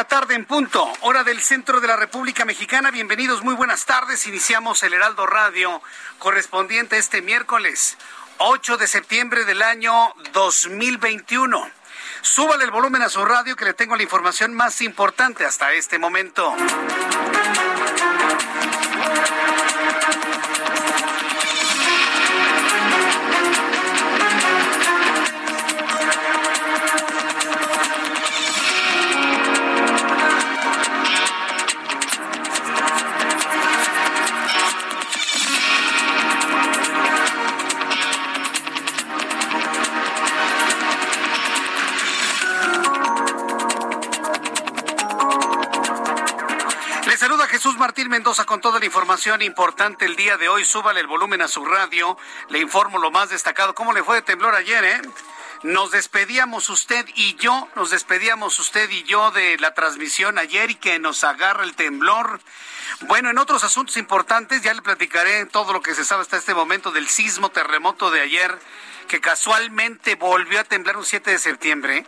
La tarde en punto, hora del centro de la República Mexicana. Bienvenidos, muy buenas tardes. Iniciamos el Heraldo Radio correspondiente este miércoles 8 de septiembre del año 2021. Súbale el volumen a su radio que le tengo la información más importante hasta este momento. Información importante el día de hoy. Súbale el volumen a su radio. Le informo lo más destacado. ¿Cómo le fue de temblor ayer, eh? Nos despedíamos usted y yo, nos despedíamos usted y yo de la transmisión ayer y que nos agarra el temblor. Bueno, en otros asuntos importantes ya le platicaré todo lo que se sabe hasta este momento del sismo terremoto de ayer, que casualmente volvió a temblar un 7 de septiembre.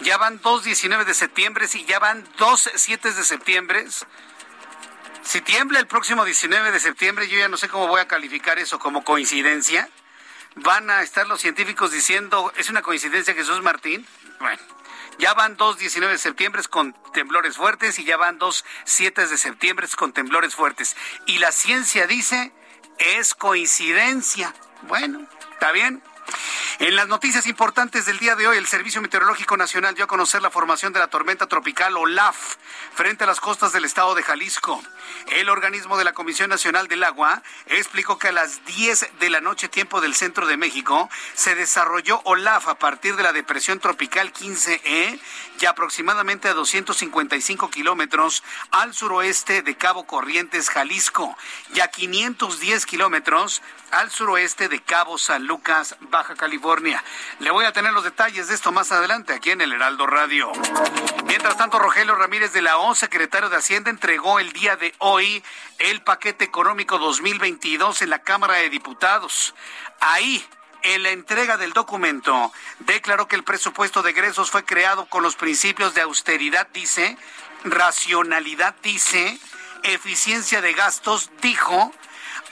Ya van dos 19 de septiembre y ya van dos 7 de septiembre. Si tiembla el próximo 19 de septiembre, yo ya no sé cómo voy a calificar eso como coincidencia. Van a estar los científicos diciendo, ¿es una coincidencia Jesús Martín? Bueno, ya van dos 19 de septiembre con temblores fuertes y ya van dos 7 de septiembre con temblores fuertes. Y la ciencia dice, es coincidencia. Bueno, está bien. En las noticias importantes del día de hoy, el Servicio Meteorológico Nacional dio a conocer la formación de la tormenta tropical Olaf frente a las costas del estado de Jalisco. El organismo de la Comisión Nacional del Agua explicó que a las 10 de la noche, tiempo del centro de México, se desarrolló Olaf a partir de la depresión tropical 15E y aproximadamente a 255 kilómetros al suroeste de Cabo Corrientes, Jalisco, y a 510 kilómetros al suroeste de Cabo San Lucas, Baja California. Le voy a tener los detalles de esto más adelante aquí en el Heraldo Radio. Mientras tanto, Rogelio Ramírez de la O, secretario de Hacienda, entregó el día de hoy el paquete económico 2022 en la Cámara de Diputados. Ahí en la entrega del documento, declaró que el presupuesto de egresos fue creado con los principios de austeridad, dice, racionalidad, dice, eficiencia de gastos, dijo,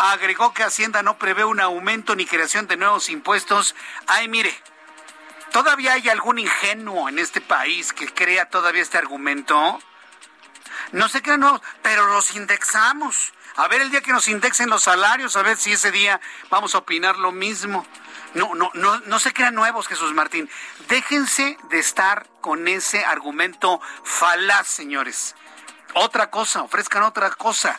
agregó que Hacienda no prevé un aumento ni creación de nuevos impuestos. Ay, mire, todavía hay algún ingenuo en este país que crea todavía este argumento. No sé qué no, pero los indexamos. A ver el día que nos indexen los salarios, a ver si ese día vamos a opinar lo mismo. No, no, no, no se crean nuevos, Jesús Martín. Déjense de estar con ese argumento falaz, señores. Otra cosa, ofrezcan otra cosa.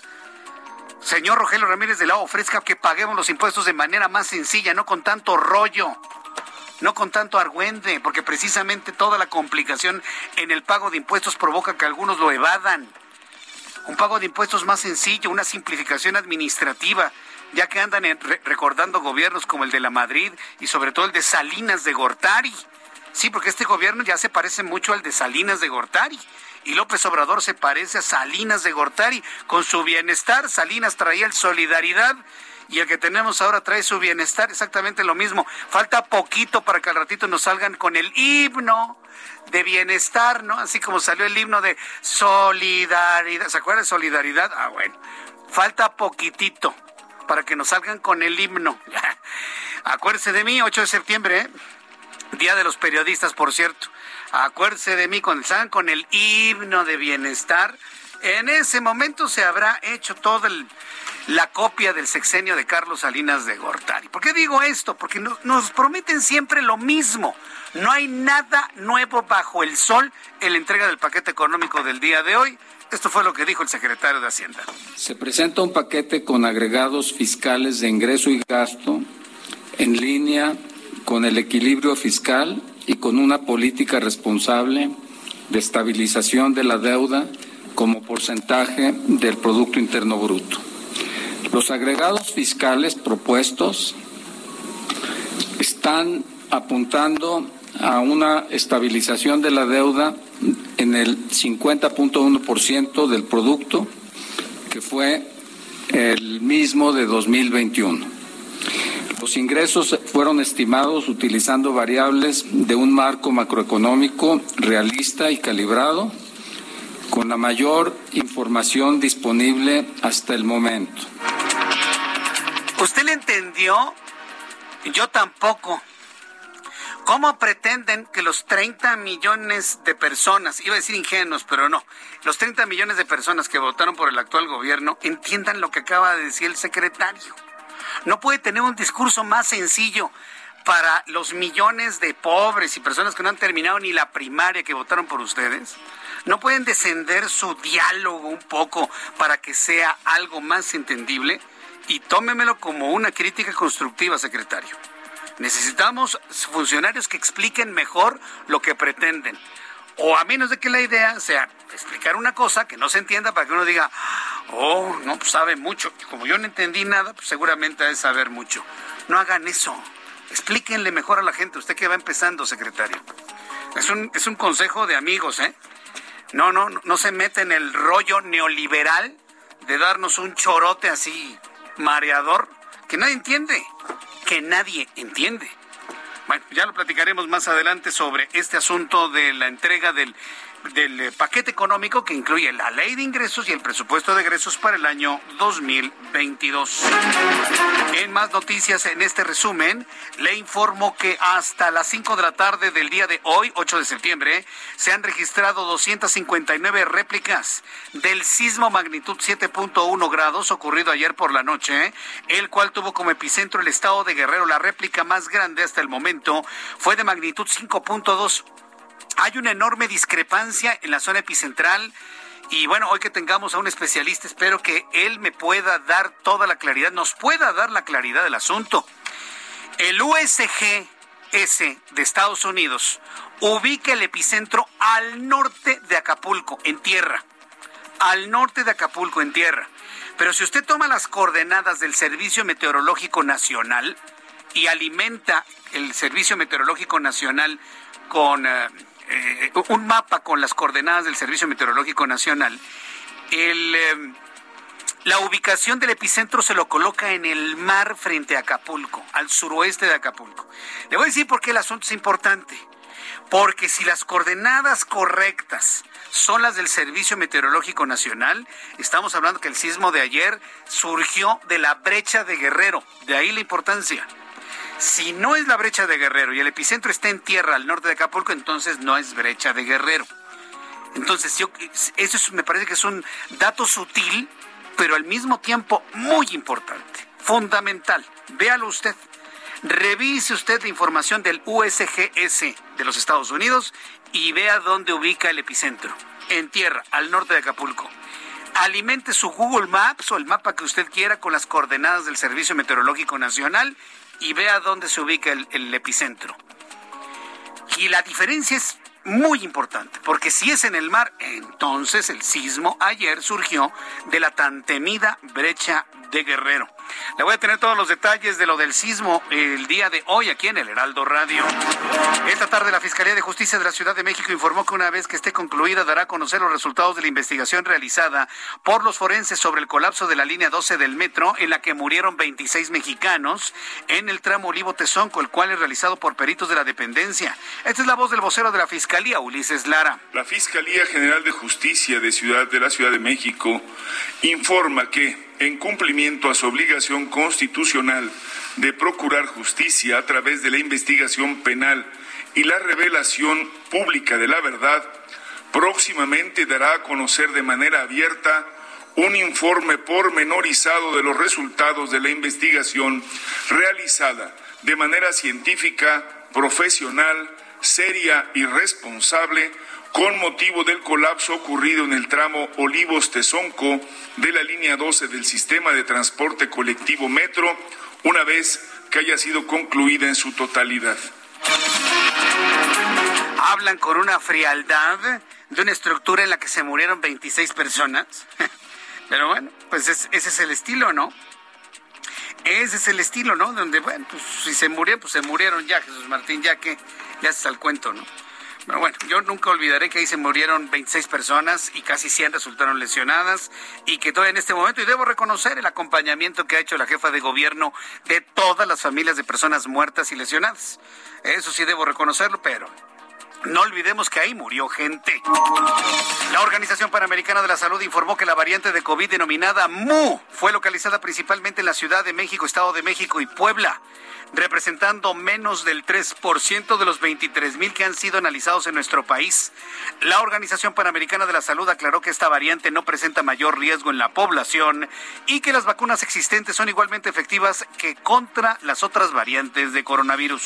Señor Rogelio Ramírez de la O, ofrezca que paguemos los impuestos de manera más sencilla, no con tanto rollo, no con tanto argüende, porque precisamente toda la complicación en el pago de impuestos provoca que algunos lo evadan. Un pago de impuestos más sencillo, una simplificación administrativa, ya que andan recordando gobiernos como el de la Madrid y sobre todo el de Salinas de Gortari. Sí, porque este gobierno ya se parece mucho al de Salinas de Gortari. Y López Obrador se parece a Salinas de Gortari. Con su bienestar, Salinas traía el solidaridad y el que tenemos ahora trae su bienestar, exactamente lo mismo. Falta poquito para que al ratito nos salgan con el himno de bienestar, ¿no? Así como salió el himno de solidaridad. ¿Se acuerdan de solidaridad? Ah, bueno. Falta poquitito para que nos salgan con el himno. Acuérdese de mí, 8 de septiembre, ¿eh? Día de los periodistas, por cierto. Acuérdese de mí cuando salgan con el himno de bienestar. En ese momento se habrá hecho todo el la copia del sexenio de Carlos Salinas de Gortari. ¿Por qué digo esto? Porque nos prometen siempre lo mismo. No hay nada nuevo bajo el sol en la entrega del paquete económico del día de hoy. Esto fue lo que dijo el secretario de Hacienda. Se presenta un paquete con agregados fiscales de ingreso y gasto en línea con el equilibrio fiscal y con una política responsable de estabilización de la deuda como porcentaje del Producto Interno Bruto. Los agregados fiscales propuestos están apuntando a una estabilización de la deuda en el 50.1% del producto, que fue el mismo de 2021. Los ingresos fueron estimados utilizando variables de un marco macroeconómico realista y calibrado, con la mayor información disponible hasta el momento. ¿Usted le entendió? Yo tampoco. ¿Cómo pretenden que los 30 millones de personas, iba a decir ingenuos, pero no, los 30 millones de personas que votaron por el actual gobierno entiendan lo que acaba de decir el secretario? No puede tener un discurso más sencillo para los millones de pobres y personas que no han terminado ni la primaria que votaron por ustedes. ¿No pueden descender su diálogo un poco para que sea algo más entendible? y tómemelo como una crítica constructiva, secretario. Necesitamos funcionarios que expliquen mejor lo que pretenden. O a menos de que la idea sea explicar una cosa que no se entienda para que uno diga, oh, no, pues sabe mucho. Como yo no entendí nada, pues seguramente ha de saber mucho. No hagan eso. Explíquenle mejor a la gente. Usted que va empezando, secretario. Es un, es un consejo de amigos, ¿eh? No, no, no se mete en el rollo neoliberal de darnos un chorote así mareador que nadie entiende, que nadie entiende. Bueno, ya lo platicaremos más adelante sobre este asunto de la entrega del del eh, paquete económico que incluye la ley de ingresos y el presupuesto de egresos para el año 2022. En más noticias en este resumen, le informo que hasta las 5 de la tarde del día de hoy, 8 de septiembre, se han registrado 259 réplicas del sismo magnitud 7.1 grados ocurrido ayer por la noche, el cual tuvo como epicentro el estado de Guerrero. La réplica más grande hasta el momento fue de magnitud 5.2 hay una enorme discrepancia en la zona epicentral. Y bueno, hoy que tengamos a un especialista, espero que él me pueda dar toda la claridad, nos pueda dar la claridad del asunto. El USGS de Estados Unidos ubica el epicentro al norte de Acapulco, en tierra. Al norte de Acapulco, en tierra. Pero si usted toma las coordenadas del Servicio Meteorológico Nacional y alimenta el Servicio Meteorológico Nacional con... Eh, eh, un mapa con las coordenadas del Servicio Meteorológico Nacional, eh, la ubicación del epicentro se lo coloca en el mar frente a Acapulco, al suroeste de Acapulco. Le voy a decir por qué el asunto es importante. Porque si las coordenadas correctas son las del Servicio Meteorológico Nacional, estamos hablando que el sismo de ayer surgió de la brecha de Guerrero, de ahí la importancia. Si no es la brecha de Guerrero y el epicentro está en tierra al norte de Acapulco, entonces no es brecha de Guerrero. Entonces, yo, eso me parece que es un dato sutil, pero al mismo tiempo muy importante, fundamental. Véalo usted. Revise usted la información del USGS de los Estados Unidos y vea dónde ubica el epicentro. En tierra, al norte de Acapulco. Alimente su Google Maps o el mapa que usted quiera con las coordenadas del Servicio Meteorológico Nacional y vea dónde se ubica el, epicentro. Y la diferencia es muy importante, porque si es en el mar, entonces el sismo ayer surgió de la tan temida brecha de Guerrero. Le voy a tener todos los detalles de lo del sismo el día de hoy aquí en el Heraldo Radio. Esta tarde la Fiscalía de Justicia de la Ciudad de México informó que una vez que esté concluida dará a conocer los resultados de la investigación realizada por los forenses sobre el colapso de la línea 12 del metro en la que murieron 26 mexicanos en el tramo Olivo-Tezonco, el cual es realizado por peritos de la dependencia. Esta es la voz del vocero de la Fiscalía, Ulises Lara. La Fiscalía General de Justicia de Ciudad de la Ciudad de México informa que en cumplimiento a su obligación constitucional de procurar justicia a través de la investigación penal y la revelación pública de la verdad, próximamente dará a conocer de manera abierta un informe pormenorizado de los resultados de la investigación realizada de manera científica, profesional, seria y responsable con motivo del colapso ocurrido en el tramo Olivos-Tezonco de la línea 12 del sistema de transporte colectivo Metro, una vez que haya sido concluida en su totalidad. Hablan con una frialdad de una estructura en la que se murieron 26 personas. Pero bueno, pues ese es el estilo, ¿no? Ese es el estilo, ¿no? Donde, bueno, pues si se murieron, pues se murieron ya, Jesús Martín, ya que ya se el cuento, ¿no? Pero bueno, yo nunca olvidaré que ahí se murieron 26 personas y casi 100 resultaron lesionadas y que todavía en este momento, y debo reconocer el acompañamiento que ha hecho la jefa de gobierno de todas las familias de personas muertas y lesionadas. Eso sí debo reconocerlo, pero no olvidemos que ahí murió gente. La Organización Panamericana de la Salud informó que la variante de COVID denominada MU fue localizada principalmente en la Ciudad de México, Estado de México y Puebla representando menos del 3% de los 23 mil que han sido analizados en nuestro país. La Organización Panamericana de la Salud aclaró que esta variante no presenta mayor riesgo en la población y que las vacunas existentes son igualmente efectivas que contra las otras variantes de coronavirus.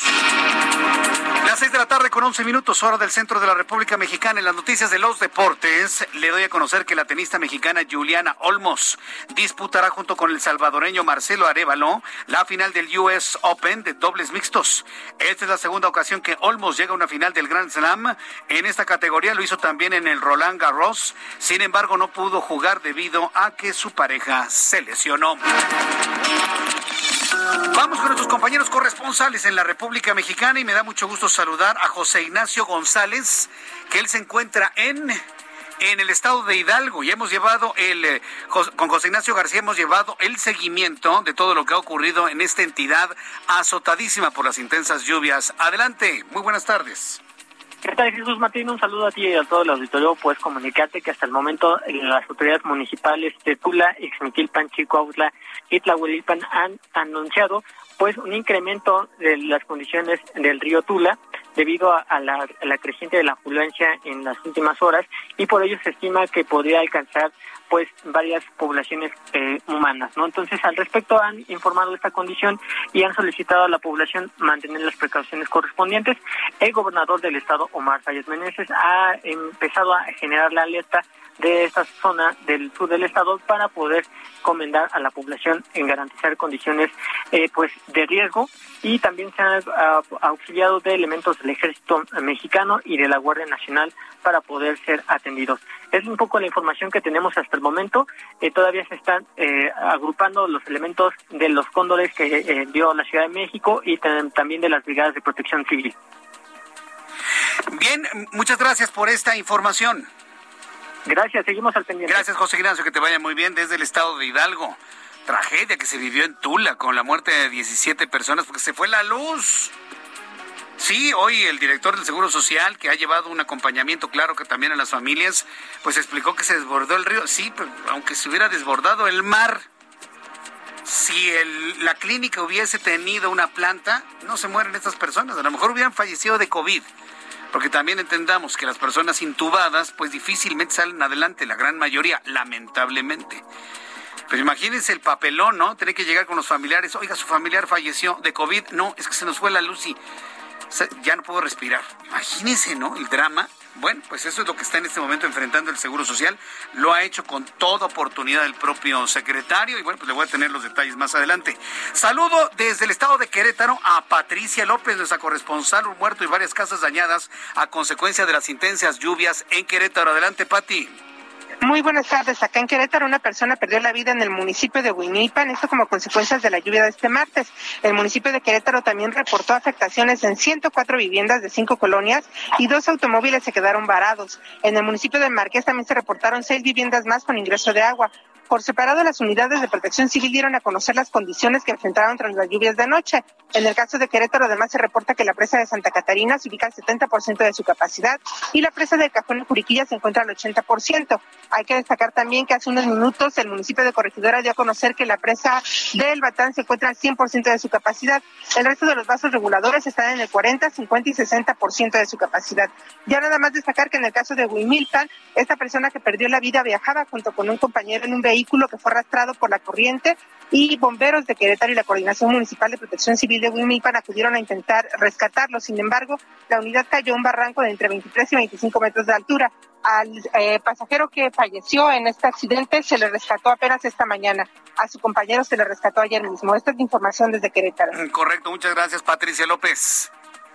Las 6 de la tarde con 11 minutos, hora del centro de la República Mexicana. En las noticias de los deportes, le doy a conocer que la tenista mexicana Juliana Olmos disputará junto con el salvadoreño Marcelo Arevalo la final del US Open de dobles mixtos. Esta es la segunda ocasión que Olmos llega a una final del Grand Slam. En esta categoría lo hizo también en el Roland Garros. Sin embargo, no pudo jugar debido a que su pareja se lesionó. Vamos con nuestros compañeros corresponsales en la República Mexicana y me da mucho gusto saludar a José Ignacio González, que él se encuentra en en el estado de Hidalgo y hemos llevado el, eh, con José Ignacio García hemos llevado el seguimiento de todo lo que ha ocurrido en esta entidad azotadísima por las intensas lluvias. Adelante, muy buenas tardes. ¿Qué tal, Jesús Martín? Un saludo a ti y a todo el auditorio. Pues comunicarte que hasta el momento eh, las autoridades municipales de Tula, Ixmiquilpan, Chicoautla y Tlahuelilpan han anunciado pues un incremento de las condiciones del río Tula debido a, la, creciente de la afluencia en las últimas horas y por ello se estima que podría alcanzar pues varias poblaciones eh, humanas, ¿no? Entonces, al respecto han informado esta condición y han solicitado a la población mantener las precauciones correspondientes. El gobernador del estado, Omar Fayez Meneses, ha empezado a generar la alerta de esta zona del sur del estado para poder comendar a la población en garantizar condiciones eh, pues de riesgo y también se han auxiliado de elementos del ejército mexicano y de la Guardia Nacional para poder ser atendidos. Es un poco la información que tenemos hasta el momento. Eh, todavía se están eh, agrupando los elementos de los cóndores que dio la Ciudad de México y también de las brigadas de protección civil. Bien, muchas gracias por esta información. Gracias, seguimos al pendiente. Gracias, José Ignacio, que te vaya muy bien desde el estado de Hidalgo. Tragedia que se vivió en Tula con la muerte de 17 personas porque se fue la luz. Sí, hoy el director del Seguro Social, que ha llevado un acompañamiento claro que también a las familias, pues explicó que se desbordó el río. Sí, pero aunque se hubiera desbordado el mar, si la clínica hubiese tenido una planta, no se mueren estas personas. A lo mejor hubieran fallecido de COVID porque también entendamos que las personas intubadas pues difícilmente salen adelante, la gran mayoría, lamentablemente. Pero imagínense el papelón, ¿no? Tener que llegar con los familiares, oiga, su familiar falleció de COVID, no, es que se nos fue la luz ya no puedo respirar. Imagínense, ¿no? El drama. Bueno, pues eso es lo que está en este momento enfrentando el Seguro Social. Lo ha hecho con toda oportunidad el propio secretario y bueno, pues le voy a tener los detalles más adelante. Saludo desde el estado de Querétaro a Patricia López, nuestra corresponsal, un muerto y varias casas dañadas a consecuencia de las intensas lluvias en Querétaro. Adelante, Pati. Muy buenas tardes. Acá en Querétaro una persona perdió la vida en el municipio de Huimilpan, esto como consecuencias de la lluvia de este martes. El municipio de Querétaro también reportó afectaciones en 104 viviendas de cinco colonias y dos automóviles se quedaron varados. En el municipio de Marqués también se reportaron seis viviendas más con ingreso de agua. Por separado, las unidades de protección civil dieron a conocer las condiciones que enfrentaron tras las lluvias de anoche. En el caso de Querétaro, además, se reporta que la presa de Santa Catarina se ubica al 70% de su capacidad y la presa del Cajón de Juriquilla se encuentra al 80%. Hay que destacar también que hace unos minutos el municipio de Corregidora dio a conocer que la presa del Batán se encuentra al 100% de su capacidad. El resto de los vasos reguladores están en el 40, 50 y 60% de su capacidad. Ya nada más destacar que en el caso de Huimilpan, esta persona que perdió la vida viajaba junto con un compañero en un vehículo vehículo que fue arrastrado por la corriente y bomberos de Querétaro y la Coordinación Municipal de Protección Civil de Huimilpan acudieron a intentar rescatarlo. Sin embargo, la unidad cayó en un barranco de entre 23 y 25 metros de altura. Al eh, pasajero que falleció en este accidente se le rescató apenas esta mañana. A su compañero se le rescató ayer mismo. Esta es la información desde Querétaro. Correcto, muchas gracias Patricia López.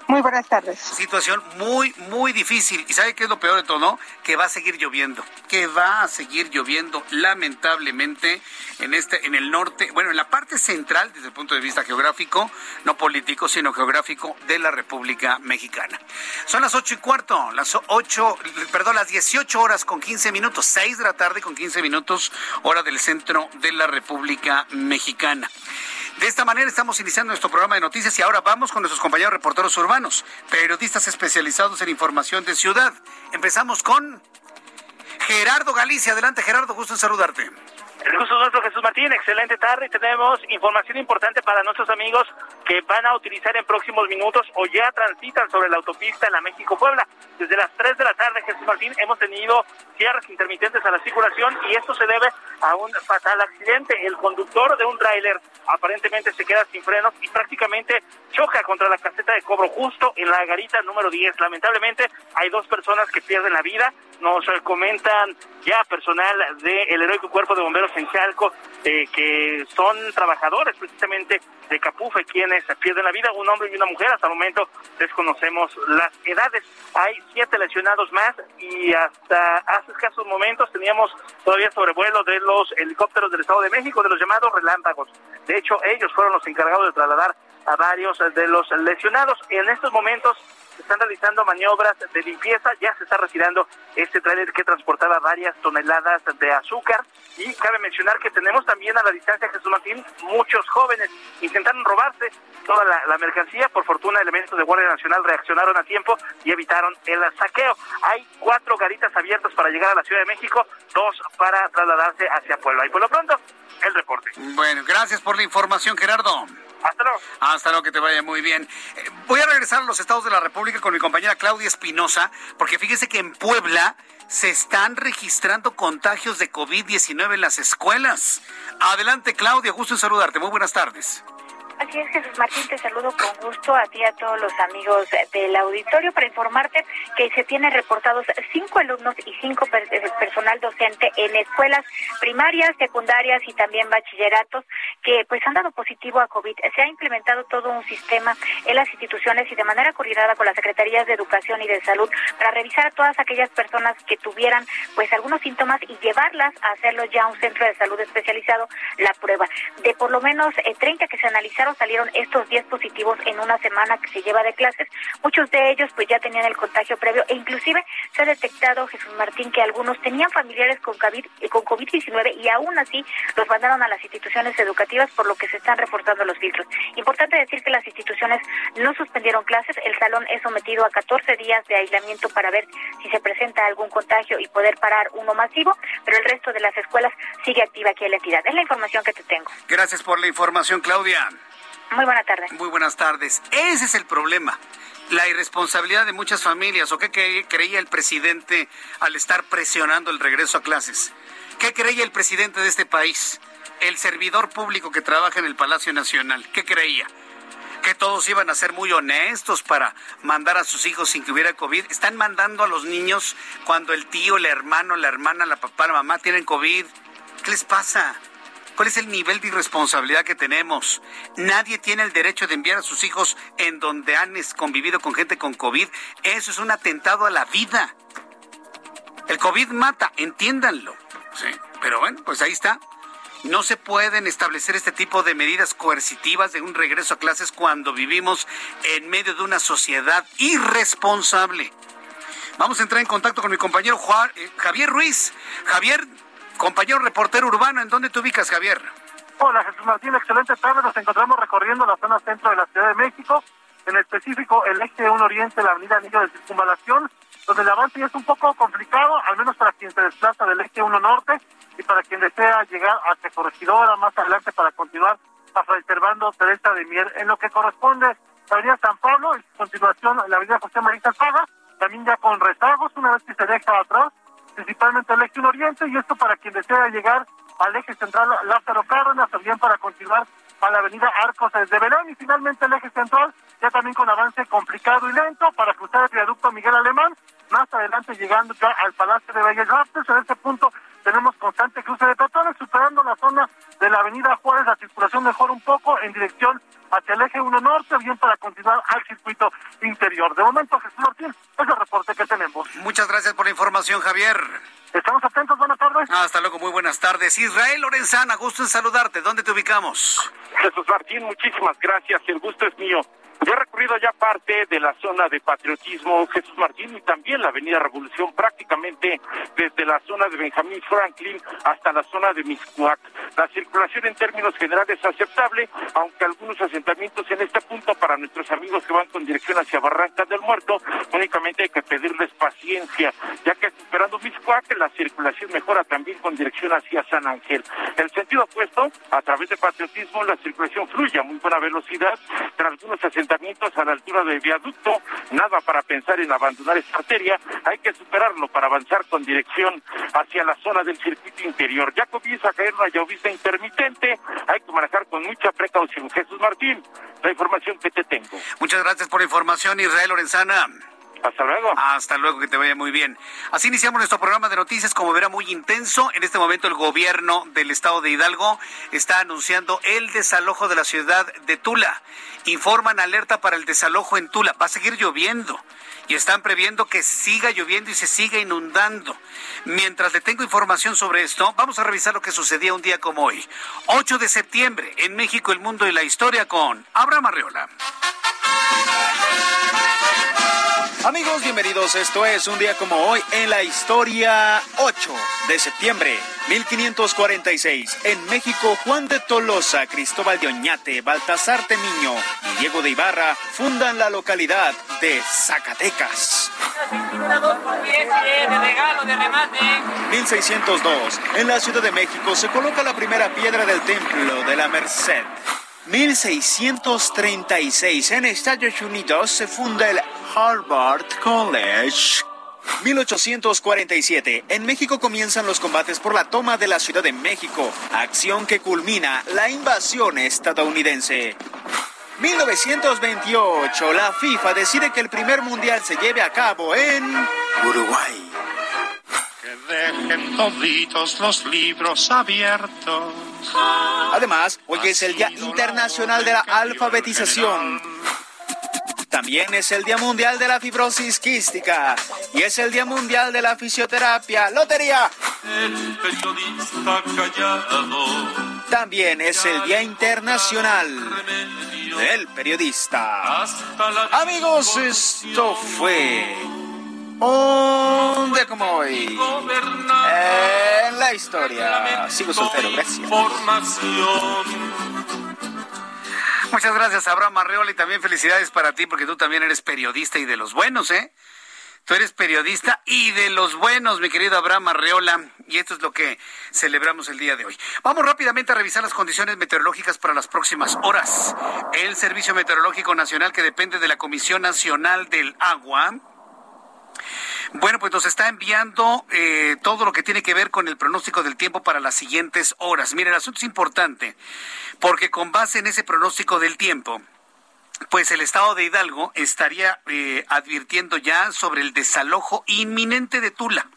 Muy buenas tardes. Situación muy, muy difícil. ¿Y sabe qué es lo peor de todo? Que va a seguir lloviendo. Que va a seguir lloviendo, lamentablemente, en este, en el norte, bueno, en la parte central, desde el punto de vista geográfico, no político, sino geográfico, de la República Mexicana. Son las ocho y cuarto, las ocho, perdón, las dieciocho horas con quince minutos, seis de la tarde con quince minutos, hora del centro de la República Mexicana. De esta manera estamos iniciando nuestro programa de noticias y ahora vamos con nuestros compañeros reporteros urbanos, periodistas especializados en información de ciudad. Empezamos con Gerardo Galicia. Adelante, Gerardo, gusto en saludarte. El gusto nuestro, Jesús Martín. Excelente tarde. Tenemos información importante para nuestros amigos que van a utilizar en próximos minutos o ya transitan sobre la autopista en la México-Puebla. Desde las 3 de la tarde, Jesús Martín, hemos tenido cierres intermitentes a la circulación y esto se debe a un fatal accidente. El conductor de un tráiler aparentemente se queda sin frenos y prácticamente choca contra la caseta de cobro justo en la garita número 10. Lamentablemente hay dos personas que pierden la vida. Nos comentan ya personal del heroico cuerpo de bomberos en Chalco eh, que son trabajadores precisamente de Capufe quienes pierden la vida, un hombre y una mujer. Hasta el momento desconocemos las edades. Hay siete lesionados más y hasta hace escasos momentos teníamos todavía sobrevuelo de los helicópteros del Estado de México, de los llamados relámpagos. De hecho, ellos fueron los encargados de trasladar a varios de los lesionados. En estos momentos se están realizando maniobras de limpieza, ya se está retirando este tráiler que transportaba varias toneladas de azúcar y cabe mencionar que tenemos también a la distancia Jesús Martín muchos jóvenes intentaron robarse toda la, mercancía, por fortuna elementos de Guardia Nacional reaccionaron a tiempo y evitaron el saqueo. Hay cuatro garitas abiertas para llegar a la Ciudad de México, dos para trasladarse hacia Puebla. Y por lo pronto, el reporte. Bueno, gracias por la información, Gerardo. Hasta luego. Hasta luego, que te vaya muy bien. Eh, voy a regresar a los estados de la República con mi compañera Claudia Espinosa, porque fíjese que en Puebla se están registrando contagios de COVID-19 en las escuelas. Adelante, Claudia, gusto en saludarte. Muy buenas tardes. Así es, Jesús Martín, te saludo con gusto a ti y a todos los amigos del auditorio para informarte que se tienen reportados cinco alumnos y cinco personal docente en escuelas primarias, secundarias y también bachilleratos que pues han dado positivo a COVID. Se ha implementado todo un sistema en las instituciones y de manera coordinada con las secretarías de Educación y de Salud para revisar a todas aquellas personas que tuvieran pues algunos síntomas y llevarlas a hacerlo ya a un centro de salud especializado la prueba. De por lo menos 30 eh, que se analizaron salieron estos 10 positivos en una semana que se lleva de clases. Muchos de ellos pues ya tenían el contagio previo e inclusive se ha detectado, Jesús Martín, que algunos tenían familiares con COVID, eh, con COVID-19 y aún así los mandaron a las instituciones educativas por lo que se están reportando los filtros. Importante decir que las instituciones no suspendieron clases, el salón es sometido a 14 días de aislamiento para ver si se presenta algún contagio y poder parar uno masivo, pero el resto de las escuelas sigue activa aquí en la entidad. Es la información que te tengo. Gracias por la información, Claudia. Muy buenas tardes. Muy buenas tardes. Ese es el problema. La irresponsabilidad de muchas familias. ¿O qué creía el presidente al estar presionando el regreso a clases? ¿Qué creía el presidente de este país? El servidor público que trabaja en el Palacio Nacional. ¿Qué creía? que todos iban a ser muy honestos para mandar a sus hijos sin que hubiera COVID. Están mandando a los niños cuando el tío, el hermano, la hermana, la papá, la mamá tienen COVID. ¿Qué les pasa? ¿Cuál es el nivel de irresponsabilidad que tenemos? Nadie tiene el derecho de enviar a sus hijos en donde han convivido con gente con COVID. Eso es un atentado a la vida. El COVID mata, entiéndanlo. Sí, pero bueno, pues ahí está. No se pueden establecer este tipo de medidas coercitivas de un regreso a clases cuando vivimos en medio de una sociedad irresponsable. Vamos a entrar en contacto con mi compañero eh, Javier Ruiz. Javier, compañero reportero urbano, ¿en dónde te ubicas, Javier? Hola, Jesús Martín, excelente tarde. Nos encontramos recorriendo la zona centro de la Ciudad de México, en específico el eje 1 Oriente, la avenida Anillo de Circunvalación, donde el avance ya es un poco complicado, al menos para quien se desplaza del eje 1 Norte y para quien desea llegar hacia Corregidora más adelante para continuar a Fray Servando Teresa de Mier. En lo que corresponde a la avenida San Pablo, y continuación la avenida José María Saga, también ya con rezagos, una vez que se deja atrás, principalmente el eje 1 Oriente, y esto para quien desea llegar al eje central Lázaro Cárdenas, también para continuar a la avenida Arcos de Belén y finalmente el eje central, ya también con avance complicado y lento para cruzar el viaducto Miguel Alemán, más adelante llegando ya al Palacio de Bellas Artes, en este punto tenemos constante cruce de peatones, superando la zona de la avenida Juárez, la circulación mejora un poco en dirección hacia el eje 1 norte, bien para continuar al circuito interior. De momento, Jesús Martín, es el reporte que tenemos. Muchas gracias por la información, Javier. Estamos atentos, buenas tardes. Hasta luego, muy buenas tardes. Israel Lorenzana, gusto en saludarte. ¿Dónde te ubicamos? Jesús Martín, muchísimas gracias. El gusto es mío. He recorrido ya parte de la zona de patriotismo Jesús Martín y también la Avenida Revolución, prácticamente desde la zona de Benjamín Franklin hasta la zona de Miscuac. La circulación en términos generales es aceptable, aunque algunos asentamientos en este punto para nuestros amigos que van con dirección hacia Barranca del Muerto, únicamente hay que pedirles paciencia, ya que esperando Miscuac la circulación mejora también con dirección hacia San Ángel. El sentido opuesto, a través de patriotismo, la circulación fluye a muy buena velocidad, tras algunos asentamientos a la altura del viaducto, nada para pensar en abandonar esta arteria, hay que superarlo para avanzar con dirección hacia la zona del circuito interior. Ya comienza a caer una llovizna intermitente, hay que manejar con mucha precaución. Jesús Martín, la información que te tengo. Muchas gracias por la información, Israel Lorenzana. Hasta luego. Hasta luego, que te vaya muy bien. Así iniciamos nuestro programa de noticias, como verá, muy intenso. En este momento el gobierno del estado de Hidalgo está anunciando el desalojo de la ciudad de Tula. Informan alerta para el desalojo en Tula. Va a seguir lloviendo y están previendo que siga lloviendo y se siga inundando. Mientras le tengo información sobre esto, vamos a revisar lo que sucedía un día como hoy. 8 de septiembre, en México, el mundo y la historia con Abraham Arreola. Amigos, bienvenidos. Esto es un día como hoy en la historia 8 de septiembre 1546. En México, Juan de Tolosa, Cristóbal de Oñate, Baltasar Temiño y Diego de Ibarra fundan la localidad de Zacatecas. 1602. En la Ciudad de México se coloca la primera piedra del Templo de la Merced. 1636. En Estados Unidos se funda el Harvard College. 1847. En México comienzan los combates por la toma de la Ciudad de México, acción que culmina la invasión estadounidense. 1928. La FIFA decide que el primer mundial se lleve a cabo en Uruguay. Que dejen toditos los libros abiertos. Además, hoy es el Día Internacional de la Alfabetización. También es el Día Mundial de la Fibrosis Quística y es el Día Mundial de la Fisioterapia. ¡Lotería! El periodista callado. También es el Día Internacional del Periodista. Amigos, esto fue un como hoy en la historia. Sigo soltero, gracias. Muchas gracias, Abraham Arreola, y también felicidades para ti, porque tú también eres periodista y de los buenos, ¿eh? Tú eres periodista y de los buenos, mi querido Abraham Arreola, y esto es lo que celebramos el día de hoy. Vamos rápidamente a revisar las condiciones meteorológicas para las próximas horas. El Servicio Meteorológico Nacional, que depende de la Comisión Nacional del Agua, bueno, pues nos está enviando eh, todo lo que tiene que ver con el pronóstico del tiempo para las siguientes horas. Mire, el asunto es importante porque con base en ese pronóstico del tiempo, pues el estado de Hidalgo estaría eh, advirtiendo ya sobre el desalojo inminente de Tula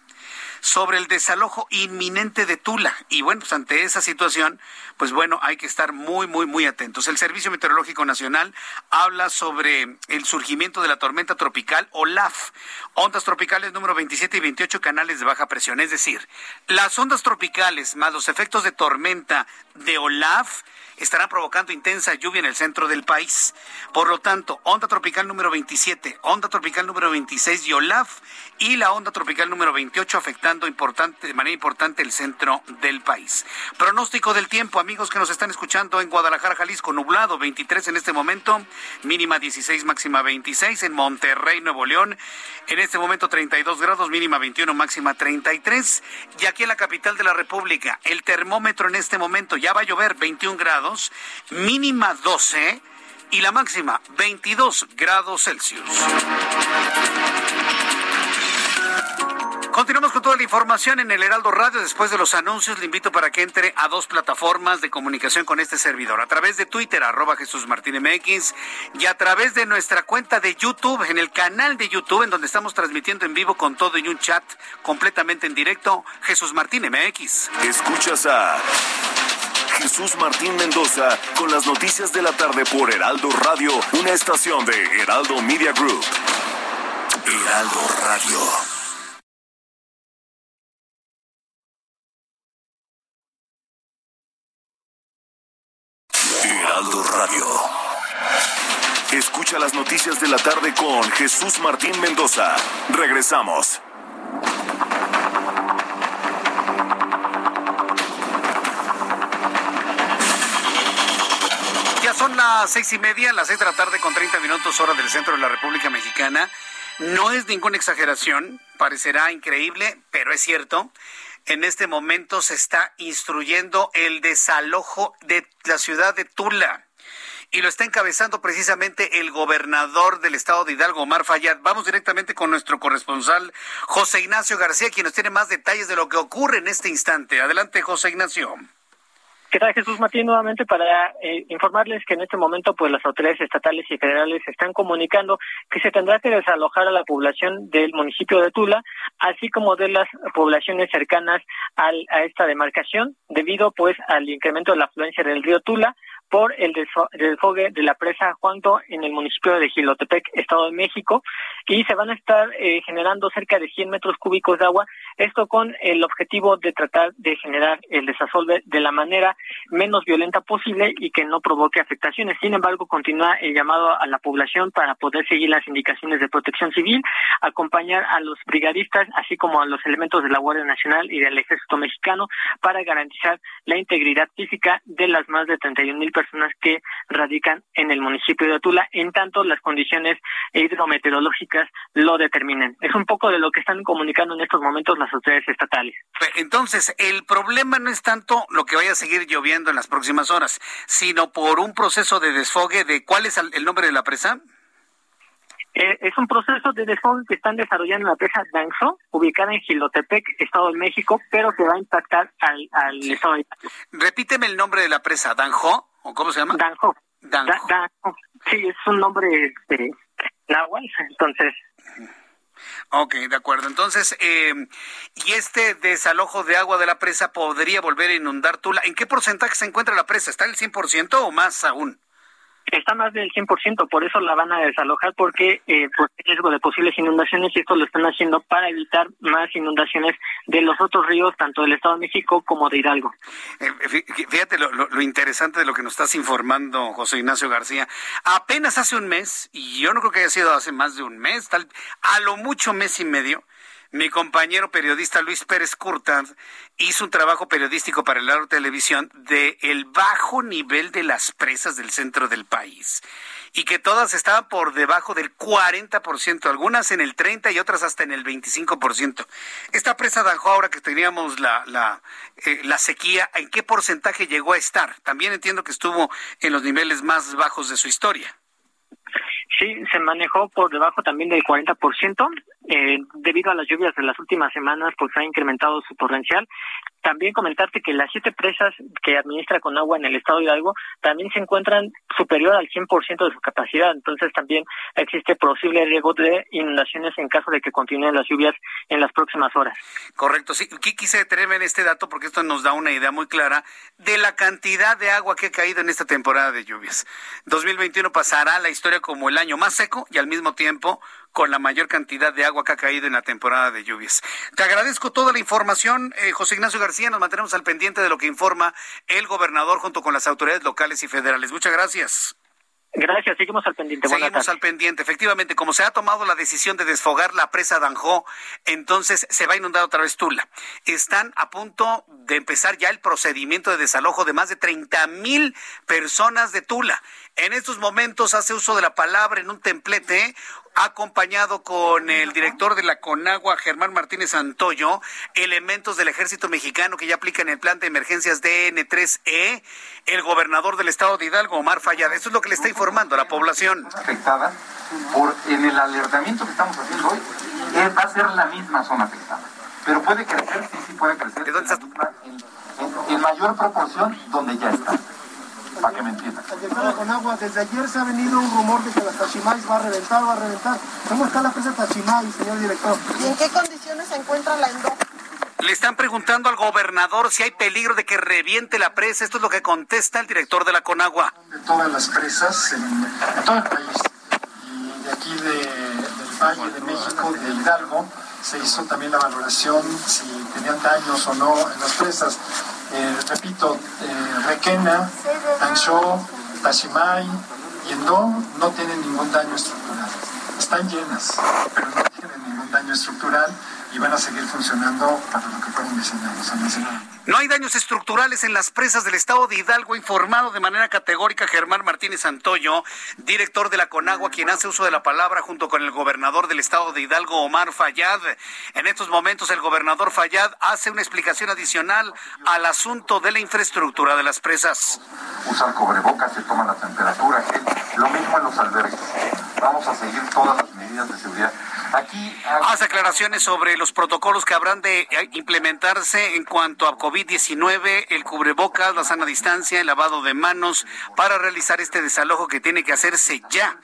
sobre el desalojo inminente de Tula. Y bueno, pues ante esa situación, pues bueno, hay que estar muy, muy, muy atentos. El Servicio Meteorológico Nacional habla sobre el surgimiento de la tormenta tropical OLAF, ondas tropicales número 27 y 28 canales de baja presión. Es decir, las ondas tropicales más los efectos de tormenta de OLAF estarán provocando intensa lluvia en el centro del país. Por lo tanto, onda tropical número 27, onda tropical número 26 y Olaf y la onda tropical número 28 afectando de manera importante el centro del país. Pronóstico del tiempo, amigos que nos están escuchando en Guadalajara, Jalisco, nublado 23 en este momento, mínima 16, máxima 26 en Monterrey, Nuevo León, en este momento 32 grados, mínima 21, máxima 33 y aquí en la capital de la República, el termómetro en este momento ya va a llover 21 grados, mínima 12 y la máxima 22 grados Celsius. Continuamos con toda la información en el Heraldo Radio. Después de los anuncios, le invito para que entre a dos plataformas de comunicación con este servidor. A través de Twitter, arroba Jesús Martín MX, y a través de nuestra cuenta de YouTube, en el canal de YouTube, en donde estamos transmitiendo en vivo con todo y un chat completamente en directo, Jesús Martín MX. Escuchas a Jesús Martín Mendoza con las noticias de la tarde por Heraldo Radio, una estación de Heraldo Media Group. Heraldo Radio. Radio. Escucha las noticias de la tarde con Jesús Martín Mendoza. Regresamos. Ya son las seis y media, las seis de la tarde con 30 minutos hora del centro de la República Mexicana. No es ninguna exageración, parecerá increíble, pero es cierto. En este momento se está instruyendo el desalojo de la ciudad de Tula y lo está encabezando precisamente el gobernador del estado de Hidalgo, Omar Fayad. Vamos directamente con nuestro corresponsal José Ignacio García, quien nos tiene más detalles de lo que ocurre en este instante. Adelante, José Ignacio. ¿Qué tal, Jesús Martín? Nuevamente para eh, informarles que en este momento pues las autoridades estatales y federales están comunicando que se tendrá que desalojar a la población del municipio de Tula, así como de las poblaciones cercanas al, a esta demarcación, debido pues al incremento de la afluencia del río Tula, por el desfogue de la presa Juanto en el municipio de Gilotepec, Estado de México, y se van a estar eh, generando cerca de 100 metros cúbicos de agua, esto con el objetivo de tratar de generar el desasolve de la manera menos violenta posible y que no provoque afectaciones. Sin embargo, continúa el llamado a la población para poder seguir las indicaciones de protección civil, acompañar a los brigadistas, así como a los elementos de la Guardia Nacional y del Ejército Mexicano para garantizar la integridad física de las más de 31 mil personas que radican en el municipio de Tula, en tanto las condiciones hidrometeorológicas lo determinen. Es un poco de lo que están comunicando en estos momentos las autoridades estatales. Entonces, el problema no es tanto lo que vaya a seguir lloviendo en las próximas horas, sino por un proceso de desfogue de cuál es el nombre de la presa. Eh, es un proceso de desfogue que están desarrollando en la presa Danzo, ubicada en Gilotepec, Estado de México, pero que va a impactar al, al Estado de Repíteme el nombre de la presa, Danjo, ¿o cómo se llama? Danjo. Danjo. Da- Danjo. Sí, es un nombre este, náhuatl, entonces Ok, de acuerdo. Entonces, eh, ¿y este desalojo de agua de la presa podría volver a inundar Tula? ¿En qué porcentaje se encuentra la presa? ¿Está el 100% o más aún? Está más del 100%, por eso la van a desalojar porque eh, pues, hay riesgo de posibles inundaciones y esto lo están haciendo para evitar más inundaciones de los otros ríos, tanto del Estado de México como de Hidalgo. Eh, fí- Fíjate lo, lo- lo interesante de lo que nos estás informando, José Ignacio García. Apenas hace un mes, y yo no creo que haya sido hace más de un mes, tal, a lo mucho mes y medio, mi compañero periodista Luis Pérez Curtad hizo un trabajo periodístico para el Aro Televisión de el bajo nivel de las presas del centro del país y que todas estaban por debajo del 40%, algunas en el 30 y otras hasta en el 25%. Esta presa Danjo, ahora que teníamos la, la, eh, la sequía, ¿en qué porcentaje llegó a estar? También entiendo que estuvo en los niveles más bajos de su historia. Sí, se manejó por debajo también del 40%, eh, debido a las lluvias de las últimas semanas, pues ha incrementado su torrencial. También comentarte que las siete presas que administra con agua en el estado de Hidalgo también se encuentran superior al 100% de su capacidad. Entonces también existe posible riesgo de inundaciones en caso de que continúen las lluvias en las próximas horas. Correcto, sí. Quise detenerme en este dato porque esto nos da una idea muy clara de la cantidad de agua que ha caído en esta temporada de lluvias. 2021 pasará la historia como el año más seco y al mismo tiempo con la mayor cantidad de agua que ha caído en la temporada de lluvias. Te agradezco toda la información, eh, José Ignacio García. Nos mantenemos al pendiente de lo que informa el gobernador junto con las autoridades locales y federales. Muchas gracias. Gracias, seguimos al pendiente. Seguimos al pendiente. Efectivamente, como se ha tomado la decisión de desfogar la presa Danjó, entonces se va a inundar otra vez Tula. Están a punto de empezar ya el procedimiento de desalojo de más de 30 mil personas de Tula. En estos momentos hace uso de la palabra en un templete acompañado con el director de la CONAGUA, Germán Martínez Antoyo, elementos del ejército mexicano que ya aplican el plan de emergencias DN3E, el gobernador del estado de Hidalgo, Omar Fallada. Eso es lo que le está informando a la población. Afectada por, en el alertamiento que estamos haciendo hoy, eh, va a ser la misma zona afectada. Pero puede crecer, sí, sí puede crecer. ¿De dónde está? En, en mayor proporción donde ya está para que me entiendan. con agua, desde ayer se ha venido un rumor de que la Tachimay va a reventar, va a reventar. ¿Cómo está la presa Tachimay, señor director? ¿Y en qué condiciones se encuentra la Endo? Le están preguntando al gobernador si hay peligro de que reviente la presa. Esto es lo que contesta el director de la Conagua. De todas las presas en, todo el país. Y de aquí de, del Valle de México, de Hidalgo, se hizo también la valoración si tenían daños o no en las presas. Eh, repito, eh, Requena, Ancho, Tashimay y Endó no tienen ningún daño estructural. Están llenas, pero no tienen ningún daño estructural y van a seguir funcionando para lo que fueron diseñados. No hay daños estructurales en las presas del estado de Hidalgo, informado de manera categórica Germán Martínez Santoyo, director de la Conagua, quien hace uso de la palabra junto con el gobernador del estado de Hidalgo, Omar Fayad. En estos momentos el gobernador Fayad hace una explicación adicional al asunto de la infraestructura de las presas. Usar cobrebocas, se toma la temperatura, lo mismo en los albergues. Vamos a seguir todas las medidas de seguridad. Aquí hace aclaraciones sobre los protocolos que habrán de eh, implementarse en cuanto a COVID-19, el cubrebocas, la sana distancia, el lavado de manos para realizar este desalojo que tiene que hacerse ya.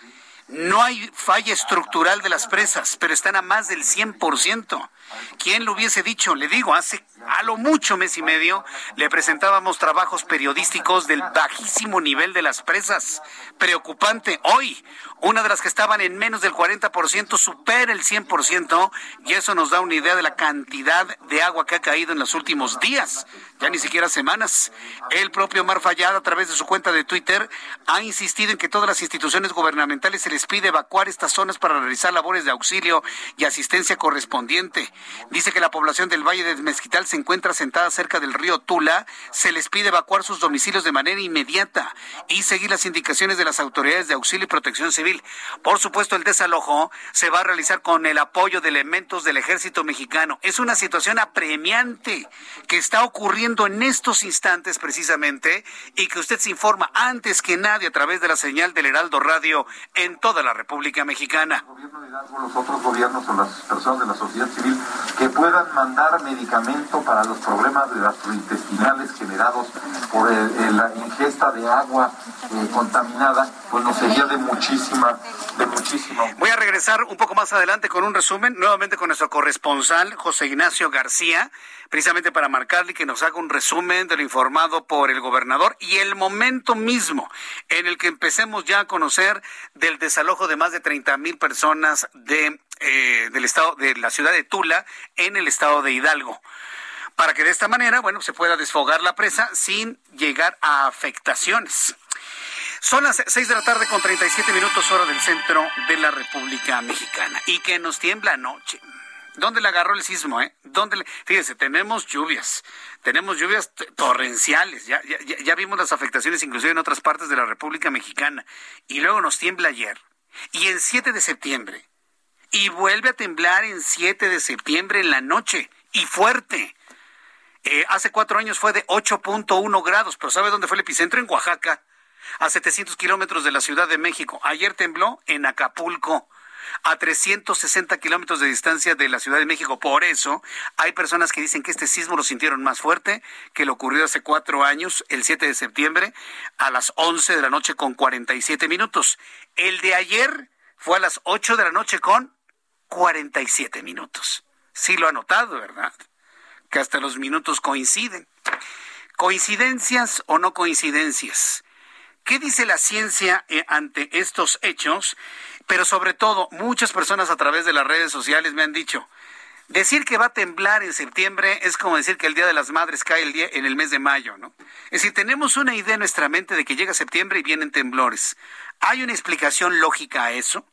No hay falla estructural de las presas, pero están a más del 100%. ¿Quién lo hubiese dicho? Le digo, hace a lo mucho mes y medio le presentábamos trabajos periodísticos del bajísimo nivel de las presas. Preocupante. Hoy, una de las que estaban en menos del 40% supera el 100% y eso nos da una idea de la cantidad de agua que ha caído en los últimos días, ya ni siquiera semanas. El propio Mar Fallada, a través de su cuenta de Twitter, ha insistido en que todas las instituciones gubernamentales se les pide evacuar estas zonas para realizar labores de auxilio y asistencia correspondiente. Dice que la población del Valle de Mezquital se encuentra sentada cerca del río Tula, se les pide evacuar sus domicilios de manera inmediata y seguir las indicaciones de las autoridades de auxilio y protección civil. Por supuesto, el desalojo se va a realizar con el apoyo de elementos del ejército mexicano. Es una situación apremiante que está ocurriendo en estos instantes precisamente y que usted se informa antes que nadie a través de la señal del Heraldo Radio en toda la República Mexicana. los otros gobiernos o las personas de la sociedad civil que puedan mandar medicamento para los problemas gastrointestinales generados por la ingesta de agua eh, contaminada, pues nos sería de muchísima, de muchísima. Voy a regresar un poco más adelante con un resumen, nuevamente con nuestro corresponsal, José Ignacio García, precisamente para marcarle que nos haga un resumen de lo informado por el gobernador y el momento mismo en el que empecemos ya a conocer del desalojo de más de 30 mil personas de eh, del estado de la ciudad de Tula en el estado de Hidalgo para que de esta manera, bueno, se pueda desfogar la presa sin llegar a afectaciones. Son las 6 de la tarde con 37 minutos hora del centro de la República Mexicana y que nos tiembla anoche. ¿Dónde le agarró el sismo? Eh? ¿Dónde le... Fíjese, tenemos lluvias, tenemos lluvias torrenciales, ya, ya, vimos las afectaciones inclusive en otras partes de la República Mexicana y luego nos tiembla ayer. Y el 7 de septiembre, y vuelve a temblar en 7 de septiembre en la noche y fuerte. Eh, hace cuatro años fue de 8.1 grados, pero ¿sabe dónde fue el epicentro? En Oaxaca, a 700 kilómetros de la Ciudad de México. Ayer tembló en Acapulco. A 360 kilómetros de distancia de la Ciudad de México. Por eso hay personas que dicen que este sismo lo sintieron más fuerte que lo ocurrió hace cuatro años, el 7 de septiembre, a las 11 de la noche con 47 minutos. El de ayer fue a las 8 de la noche con 47 minutos. Sí lo ha notado, ¿verdad? Que hasta los minutos coinciden. ¿Coincidencias o no coincidencias? ¿Qué dice la ciencia eh, ante estos hechos? Pero sobre todo, muchas personas a través de las redes sociales me han dicho, decir que va a temblar en septiembre es como decir que el Día de las Madres cae el día, en el mes de mayo, ¿no? Es decir, tenemos una idea en nuestra mente de que llega septiembre y vienen temblores. ¿Hay una explicación lógica a eso?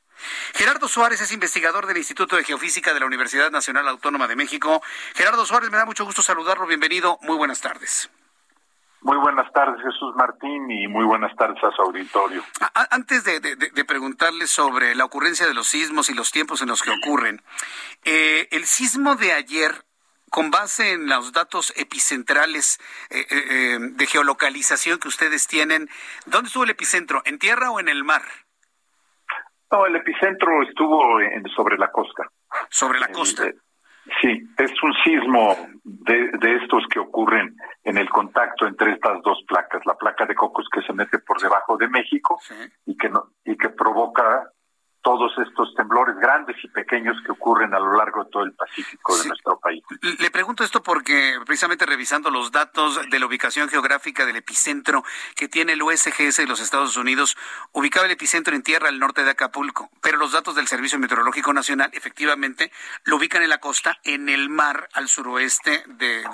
Gerardo Suárez es investigador del Instituto de Geofísica de la Universidad Nacional Autónoma de México. Gerardo Suárez, me da mucho gusto saludarlo. Bienvenido. Muy buenas tardes. Muy buenas tardes, Jesús Martín, y muy buenas tardes a su auditorio. Antes de, preguntarle sobre la ocurrencia de los sismos y los tiempos en los que ocurren, eh, el sismo de ayer, con base en los datos epicentrales eh, eh, de geolocalización que ustedes tienen, ¿dónde estuvo el epicentro? ¿En tierra o en el mar? No, el epicentro estuvo sobre la costa. Sobre la costa. Sí, es un sismo de, de, estos que ocurren en el contacto entre estas dos placas, la placa de Cocos que se mete por debajo de México y que no, y que provoca todos estos temblores grandes y pequeños que ocurren a lo largo de todo el Pacífico de nuestro país. Le pregunto esto porque precisamente revisando los datos de la ubicación geográfica del epicentro que tiene el USGS de los Estados Unidos, ubicaba el epicentro en tierra al norte de Acapulco, pero los datos del Servicio Meteorológico Nacional efectivamente lo ubican en la costa, en el mar al suroeste de,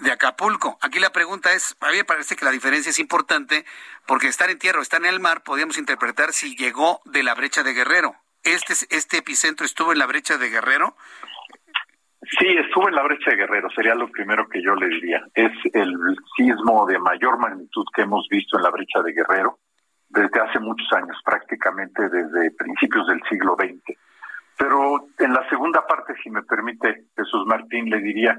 de Acapulco. Aquí la pregunta es, a mí me parece que la diferencia es importante porque estar en tierra o estar en el mar podríamos interpretar si llegó de la brecha de Guerrero. ¿Este, este epicentro estuvo en la brecha de Guerrero? Sí, estuvo en la brecha de Guerrero, sería lo primero que yo le diría. Es el sismo de mayor magnitud que hemos visto en la brecha de Guerrero desde hace muchos años, prácticamente desde principios del siglo XX. Pero en la segunda parte, si me permite, Jesús Martín, le diría,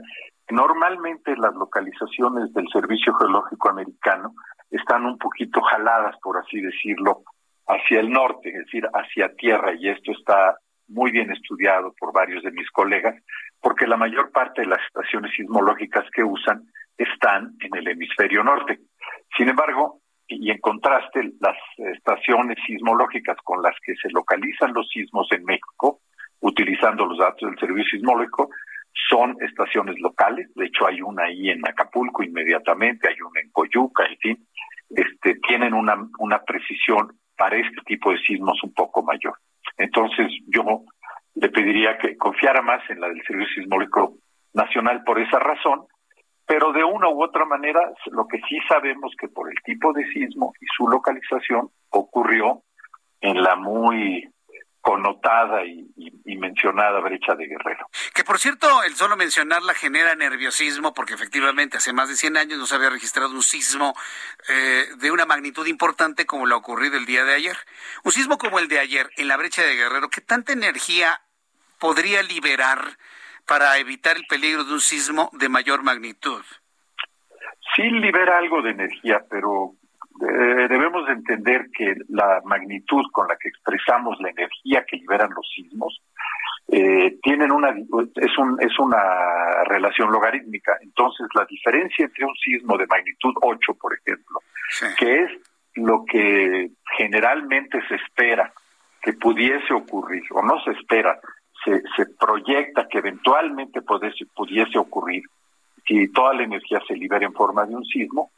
normalmente las localizaciones del Servicio Geológico Americano están un poquito jaladas, por así decirlo, hacia el norte, es decir, hacia tierra, y esto está muy bien estudiado por varios de mis colegas, porque la mayor parte de las estaciones sismológicas que usan están en el hemisferio norte. Sin embargo, y en contraste, las estaciones sismológicas con las que se localizan los sismos en México, utilizando los datos del servicio sismológico, son estaciones locales. De hecho, hay una ahí en Acapulco inmediatamente, hay una en Coyuca, en fin, este, tienen una, una precisión para este tipo de sismos un poco mayor. Entonces, yo le pediría que confiara más en la del Servicio Sismológico Nacional por esa razón, pero de una u otra manera, lo que sí sabemos que por el tipo de sismo y su localización ocurrió en la muy connotada y, mencionada brecha de Guerrero. Que por cierto, el solo mencionarla genera nerviosismo porque efectivamente hace más de 100 años no se había registrado un sismo eh, de una magnitud importante como lo ha ocurrido el día de ayer. Un sismo como el de ayer en la brecha de Guerrero, ¿qué tanta energía podría liberar para evitar el peligro de un sismo de mayor magnitud? Sí libera algo de energía, pero eh, debemos entender que la magnitud con la que expresamos la energía que liberan los sismos eh, tienen una es un es una relación logarítmica. Entonces la diferencia entre un sismo de magnitud 8 por ejemplo que es lo que generalmente se espera que pudiese ocurrir o no se espera se, se proyecta que eventualmente pudiese, pudiese ocurrir si toda la energía se libera en forma de un sismo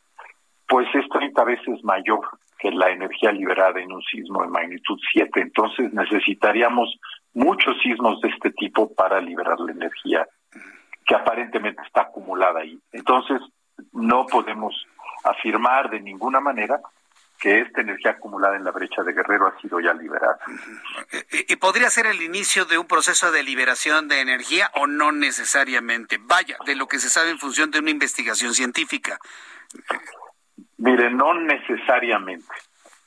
pues es 30 veces mayor que la energía liberada en un sismo de magnitud 7. Entonces necesitaríamos muchos sismos de este tipo para liberar la energía que aparentemente está acumulada ahí. Entonces no podemos afirmar de ninguna manera que esta energía acumulada en la brecha de Guerrero ha sido ya liberada. ¿Y podría ser el inicio de un proceso de liberación de energía o no necesariamente? Vaya, de lo que se sabe en función de una investigación científica. Mire, no necesariamente,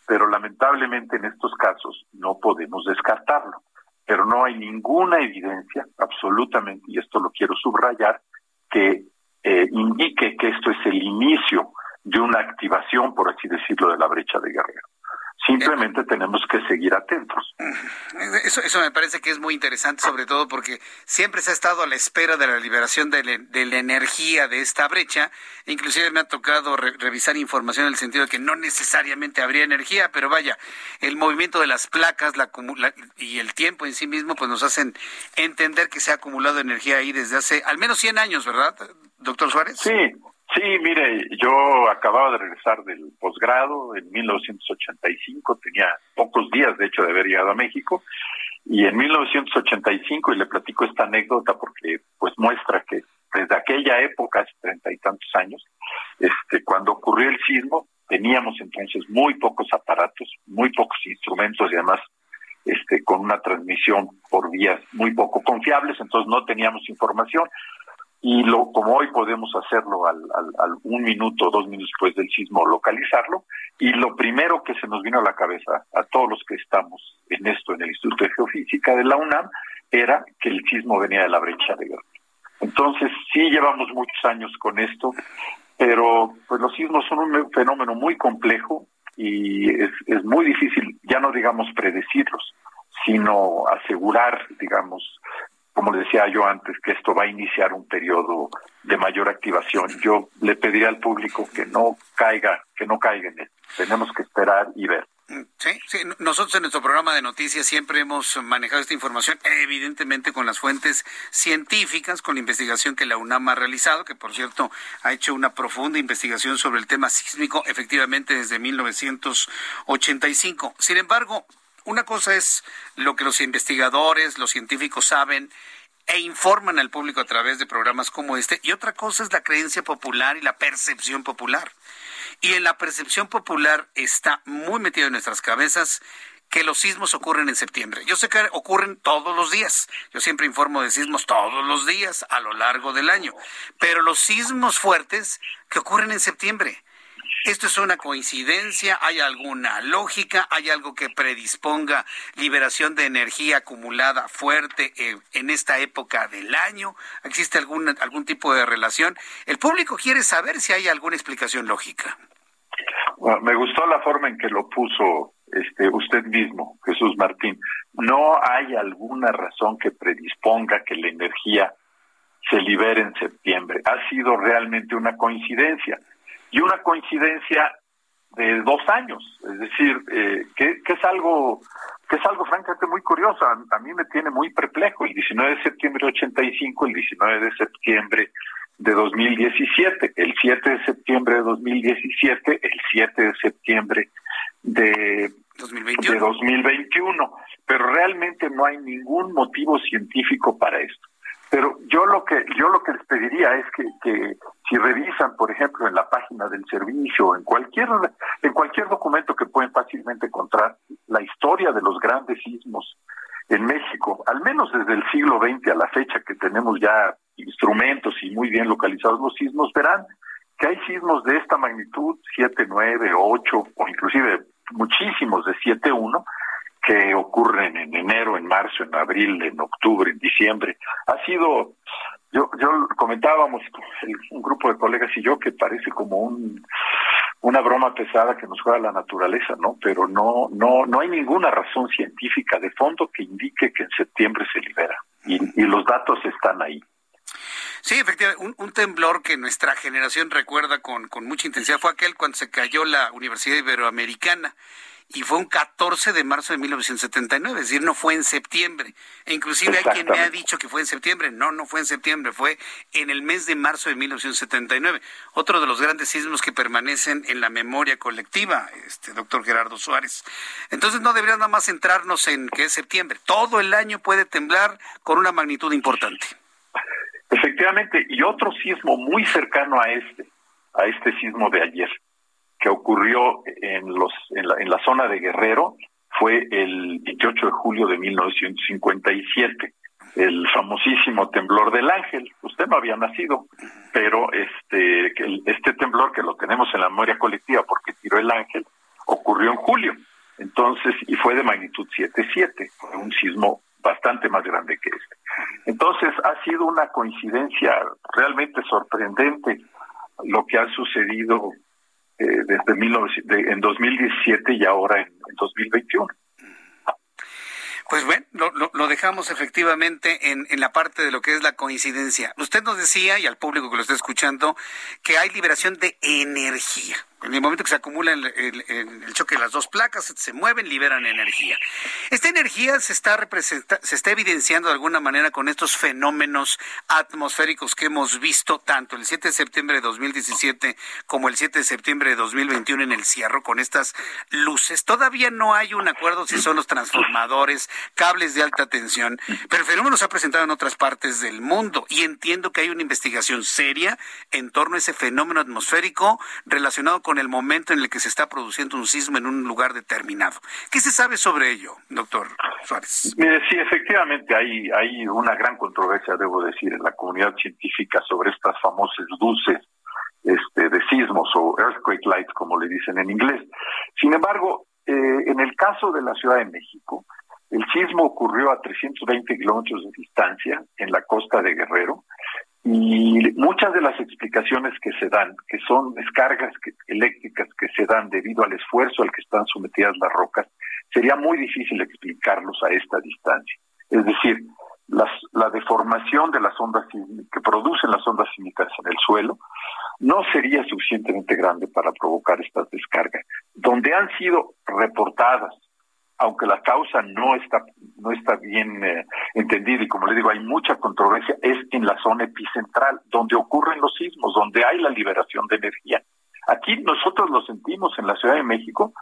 pero lamentablemente en estos casos no podemos descartarlo. Pero no hay ninguna evidencia, absolutamente, y esto lo quiero subrayar, que eh, indique que esto es el inicio de una activación, por así decirlo, de la brecha de Guerrero. Simplemente tenemos que seguir atentos. Eso, eso me parece que es muy interesante, sobre todo porque siempre se ha estado a la espera de la liberación de, la energía de esta brecha. Inclusive me ha tocado revisar información en el sentido de que no necesariamente habría energía, pero vaya, el movimiento de las placas la, y el tiempo en sí mismo pues nos hacen entender que se ha acumulado energía ahí desde hace al menos 100 años, ¿verdad, doctor Suárez? Sí, Sí, mire, yo acababa de regresar del posgrado en 1985, tenía pocos días de hecho de haber llegado a México, y en 1985, y le platico esta anécdota porque pues muestra que desde aquella época, hace treinta y tantos años, este, cuando ocurrió el sismo, teníamos entonces muy pocos aparatos, muy pocos instrumentos y además este, con una transmisión por vías muy poco confiables, entonces no teníamos información y lo, como hoy podemos hacerlo al, al, un minuto, dos minutos después del sismo, localizarlo, y lo primero que se nos vino a la cabeza a todos los que estamos en esto, en el Instituto de Geofísica de la UNAM, era que el sismo venía de la brecha de guerra. Entonces, sí llevamos muchos años con esto, pero pues los sismos son un fenómeno muy complejo y es, es muy difícil, ya no digamos predecirlos, sino asegurar, digamos, como le decía yo antes, que esto va a iniciar un periodo de mayor activación. Yo le pediría al público que no caiga, que no caiga en él. Tenemos que esperar y ver. Sí, sí, nosotros en nuestro programa de noticias siempre hemos manejado esta información, evidentemente con las fuentes científicas, con la investigación que la UNAM ha realizado, que por cierto ha hecho una profunda investigación sobre el tema sísmico, efectivamente desde 1985. Sin embargo, una cosa es lo que los investigadores, los científicos saben e informan al público a través de programas como este, y otra cosa es la creencia popular y la percepción popular. Y en la percepción popular está muy metido en nuestras cabezas que los sismos ocurren en septiembre. Yo sé que ocurren todos los días. Yo siempre informo de sismos todos los días a lo largo del año. Pero los sismos fuertes que ocurren en septiembre. ¿Esto es una coincidencia? ¿Hay alguna lógica? ¿Hay algo que predisponga liberación de energía acumulada fuerte eh, en esta época del año? ¿Existe algún, algún tipo de relación? El público quiere saber si hay alguna explicación lógica. me gustó la forma en que lo puso este, usted mismo, Jesús Martín. No hay alguna razón que predisponga que la energía se libere en septiembre. Ha sido realmente una coincidencia y una coincidencia de dos años, es decir, eh, que, es algo que es algo francamente muy curioso, a, mí me tiene muy perplejo, el 19 de septiembre de 85, el 19 de septiembre de 2017, el 7 de septiembre de 2017, el 7 de septiembre de 2021. de 2021, pero realmente no hay ningún motivo científico para esto. Pero yo lo que yo lo que les pediría es que, que si revisan, por ejemplo, en la página del servicio, en cualquier en cualquier documento que pueden fácilmente encontrar la historia de los grandes sismos en México, al menos desde el siglo XX a la fecha que tenemos ya instrumentos y muy bien localizados los sismos, verán que hay sismos de esta magnitud, 7, 9, 8 o inclusive muchísimos de 7, 1, que ocurren en enero, en marzo, en abril, en octubre, en diciembre. Ha sido, yo, yo comentábamos, un grupo de colegas y yo, que parece como un, una broma pesada que nos juega la naturaleza, ¿no? Pero no, no, no hay ninguna razón científica de fondo que indique que en septiembre se libera. Y, y los datos están ahí. Sí, efectivamente, un, un, temblor que nuestra generación recuerda con, con mucha intensidad fue aquel cuando se cayó la Universidad Iberoamericana y fue un 14 de marzo de 1979, es decir, no fue en septiembre. E inclusive hay quien me ha dicho que fue en septiembre. No, no fue en septiembre, fue en el mes de marzo de 1979. Otro de los grandes sismos que permanecen en la memoria colectiva, este doctor Gerardo Suárez. Entonces no deberíamos nada más centrarnos en que es septiembre. Todo el año puede temblar con una magnitud importante. Efectivamente, y otro sismo muy cercano a este, a este sismo de ayer, que ocurrió en, los, en, la, en la zona de Guerrero fue el 28 de julio de 1957, el famosísimo temblor del Ángel. Usted no había nacido, pero este, este temblor que lo tenemos en la memoria colectiva porque tiró el Ángel, ocurrió en julio. Entonces, y fue de magnitud 7.7, fue un sismo bastante más grande que este. Entonces, ha sido una coincidencia realmente sorprendente lo que ha sucedido eh, desde 19, en 2017 y ahora en, en 2021. Pues bueno, lo, lo, dejamos efectivamente en, en, la parte de lo que es la coincidencia. Usted nos decía, y al público que lo está escuchando, que hay liberación de energía. En el momento que se acumula el, choque de las dos placas, se mueven, liberan energía. Esta energía se está, se está evidenciando de alguna manera con estos fenómenos atmosféricos que hemos visto tanto el 7 de septiembre de 2017 como el 7 de septiembre de 2021 en el cierre con estas luces. Todavía no hay un acuerdo si son los transformadores, cables de alta tensión, pero el fenómeno se ha presentado en otras partes del mundo y entiendo que hay una investigación seria en torno a ese fenómeno atmosférico relacionado con el momento en el que se está produciendo un sismo en un lugar determinado. ¿Qué se sabe sobre ello, doctor Suárez? Mire, sí, efectivamente hay, hay una gran controversia, debo decir, en la comunidad científica sobre estas famosas luces este, de sismos o earthquake lights, como le dicen en inglés. Sin embargo, eh, en el caso de la Ciudad de México, el sismo ocurrió a 320 kilómetros de distancia en la costa de Guerrero y muchas de las explicaciones que se dan, que son descargas eléctricas que se dan debido al esfuerzo al que están sometidas las rocas, sería muy difícil explicarlos a esta distancia. Es decir, las, la deformación de las ondas que producen las ondas sísmicas en el suelo no sería suficientemente grande para provocar estas descargas. Donde han sido reportadas aunque la causa no está no está bien eh, entendida y como le digo hay mucha controversia es en la zona epicentral donde ocurren los sismos donde hay la liberación de energía. Aquí nosotros lo sentimos en la Ciudad de México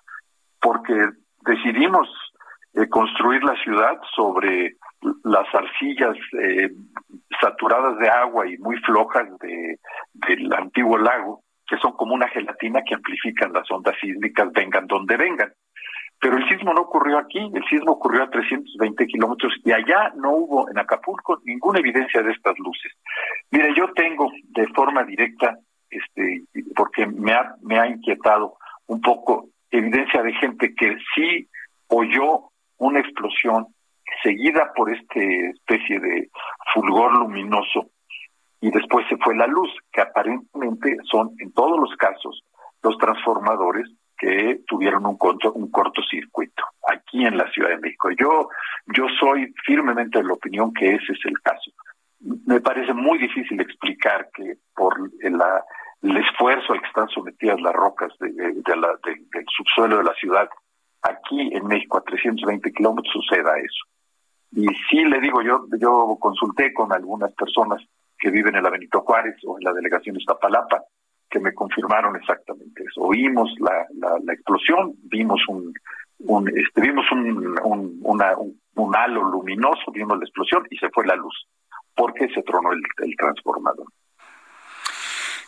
porque decidimos eh, construir la ciudad sobre las arcillas eh, saturadas de agua y muy flojas de, del antiguo lago que son como una gelatina que amplifican las ondas sísmicas vengan donde vengan pero el sismo no ocurrió aquí, el sismo ocurrió a 320 kilómetros y allá no hubo en Acapulco ninguna evidencia de estas luces. Mire, yo tengo de forma directa, este, porque me ha, me ha inquietado un poco, evidencia de gente que sí oyó una explosión seguida por este especie de fulgor luminoso y después se fue la luz, que aparentemente son en todos los casos los transformadores que tuvieron un, corto, un cortocircuito aquí en la Ciudad de México. Yo, yo soy firmemente de la opinión que ese es el caso. Me parece muy difícil explicar que por la, el esfuerzo al que están sometidas las rocas de, la, del subsuelo de la ciudad, aquí en México a 320 kilómetros suceda eso. Y sí le digo, yo, yo consulté con algunas personas que viven en la Benito Juárez o en la delegación Iztapalapa, que me confirmaron exactamente eso. Oímos la, la, explosión, vimos un, un este, vimos un, un, una, un, halo luminoso, vimos la explosión y se fue la luz, porque se tronó el, el transformador.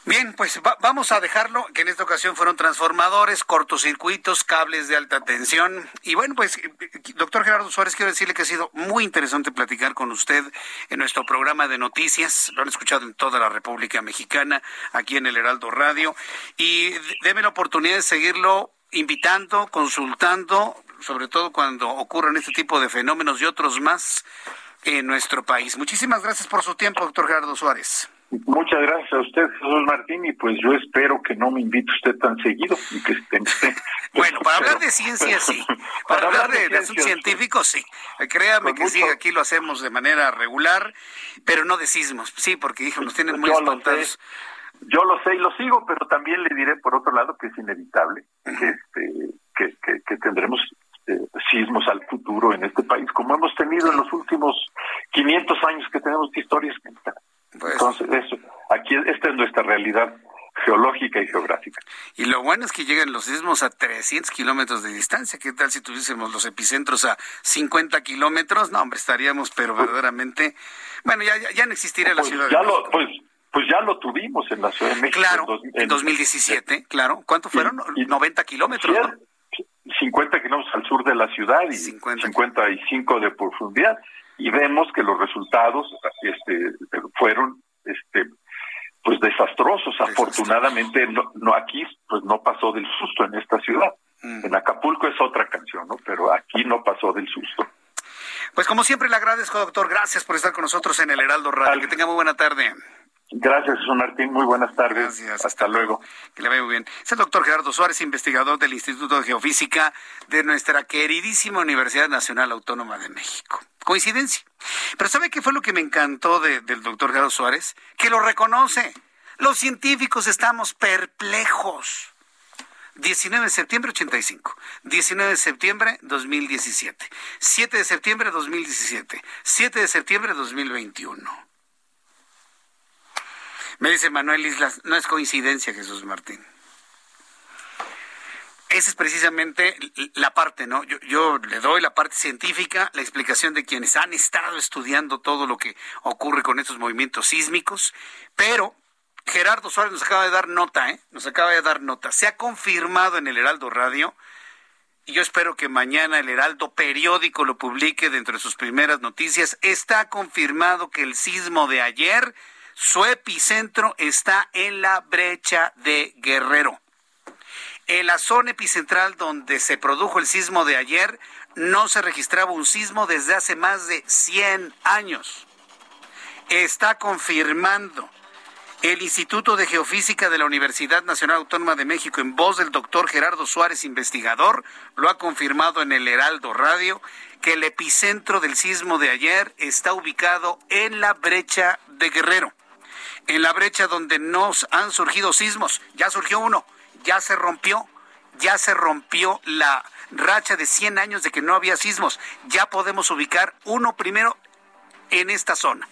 Bien, pues vamos a dejarlo, que en esta ocasión fueron transformadores, cortocircuitos, cables de alta tensión. Y bueno, pues, doctor Gerardo Suárez, quiero decirle que ha sido muy interesante platicar con usted en nuestro programa de noticias. Lo han escuchado en toda la República Mexicana, aquí en el Heraldo Radio. Y déme la oportunidad de seguirlo invitando, consultando, sobre todo cuando ocurran este tipo de fenómenos y otros más en nuestro país. Muchísimas gracias por su tiempo, doctor Gerardo Suárez. Muchas gracias a usted, Jesús Martín, y pues yo espero que no me invite usted tan seguido y que esté. bueno, para hablar de ciencia sí, para, hablar de, de, asuntos científicos sí. Créame que sí, aquí lo hacemos de manera regular, pero no de sismos, sí, porque hijo, nos tienen muy espantados. Yo lo sé y lo sigo, pero también le diré por otro lado que es inevitable que, este, que, que, tendremos eh, sismos al futuro en este país, como hemos tenido en los últimos 500 años que tenemos de historia pues, Entonces, eso, aquí esta es nuestra realidad geológica y geográfica. Y lo bueno es que llegan los sismos a 300 kilómetros de distancia. ¿Qué tal si tuviésemos los epicentros a 50 kilómetros? No, hombre, estaríamos, pero pues verdaderamente. Bueno, ya, ya, no existiría la pues ciudad ya Lo, pues, pues ya lo tuvimos en la Ciudad de México. Claro, en, 2017, claro. ¿Cuánto fueron? 90 kilómetros. 50 kilómetros al sur de la ciudad y 55 de profundidad y vemos que los resultados este, fueron este, pues desastrosos. Afortunadamente no, no, aquí pues no pasó del susto en esta ciudad. Mm. En Acapulco es otra canción, ¿no? Pero aquí no pasó del susto. Pues como siempre le agradezco, doctor. Gracias por estar con nosotros en el Heraldo Radio. que tenga muy buena tarde. Gracias, Jesús Martín. Muy buenas tardes. Gracias. Hasta luego. Que le vaya muy bien. Es el doctor Gerardo Suárez, investigador del Instituto de Geofísica de nuestra queridísima Universidad Nacional Autónoma de México. Coincidencia. Pero ¿sabe qué fue lo que me encantó de- del doctor Gerardo Suárez? Que lo reconoce. Los científicos estamos perplejos. 19 de septiembre 85, 19 de septiembre 2017, 7 de septiembre 2017, 7 de septiembre 2021. Me dice Manuel Islas, no es coincidencia, Jesús Martín. Esa es precisamente la parte, ¿no? Yo, le doy la parte científica, la explicación de quienes han estado estudiando todo lo que ocurre con estos movimientos sísmicos, pero Gerardo Suárez nos acaba de dar nota, ¿eh? Nos acaba de dar nota. Se ha confirmado en el Heraldo Radio y yo espero que mañana el Heraldo periódico lo publique dentro de sus primeras noticias. Está confirmado que el sismo de ayer, su epicentro está en la brecha de Guerrero. En la zona epicentral donde se produjo el sismo de ayer, no se registraba un sismo desde hace más de 100 años. Está confirmando el Instituto de Geofísica de la Universidad Nacional Autónoma de México, en voz del doctor Gerardo Suárez, investigador, lo ha confirmado en el Heraldo Radio, que el epicentro del sismo de ayer está ubicado en la brecha de Guerrero. En la brecha donde nos han surgido sismos. Ya surgió uno, ya se rompió, ya se rompió la racha de 100 años de que no había sismos. Ya podemos ubicar uno primero en esta zona.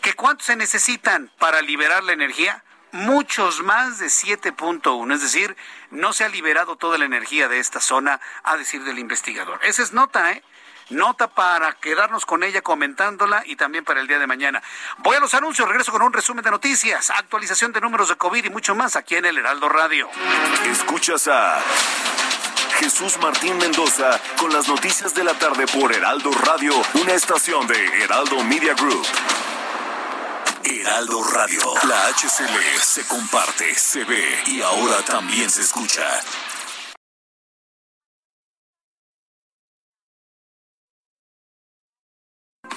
¿Que cuántos se necesitan para liberar la energía? Muchos más de 7.1, es decir, no se ha liberado toda la energía de esta zona, a decir del investigador. Esa es nota, ¿eh? Nota para quedarnos con ella comentándola y también para el día de mañana. Voy a los anuncios, regreso con un resumen de noticias, actualización de números de COVID y mucho más aquí en el Heraldo Radio. Escuchas a Jesús Martín Mendoza con las noticias de la tarde por Heraldo Radio, una estación de Heraldo Media Group. Heraldo Radio, la HCL se comparte, se ve y ahora también se escucha.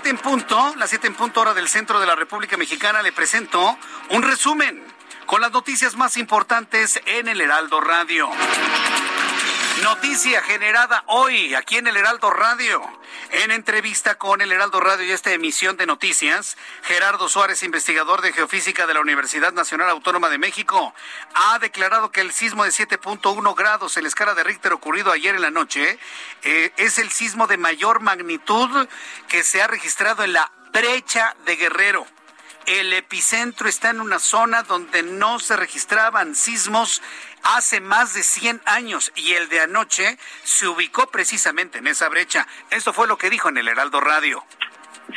7 en punto, las 7 en punto hora del centro de la República Mexicana. Le presento un resumen con las noticias más importantes en el Heraldo Radio. Noticia generada hoy aquí en el Heraldo Radio. En entrevista con el Heraldo Radio y esta emisión de noticias, Gerardo Suárez, investigador de geofísica de la Universidad Nacional Autónoma de México, ha declarado que el sismo de 7.1 grados en la escala de Richter ocurrido ayer en la noche eh, es el sismo de mayor magnitud que se ha registrado en la brecha de Guerrero. El epicentro está en una zona donde no se registraban sismos hace más de 100 años y el de anoche se ubicó precisamente en esa brecha. Esto fue lo que dijo en el Heraldo Radio.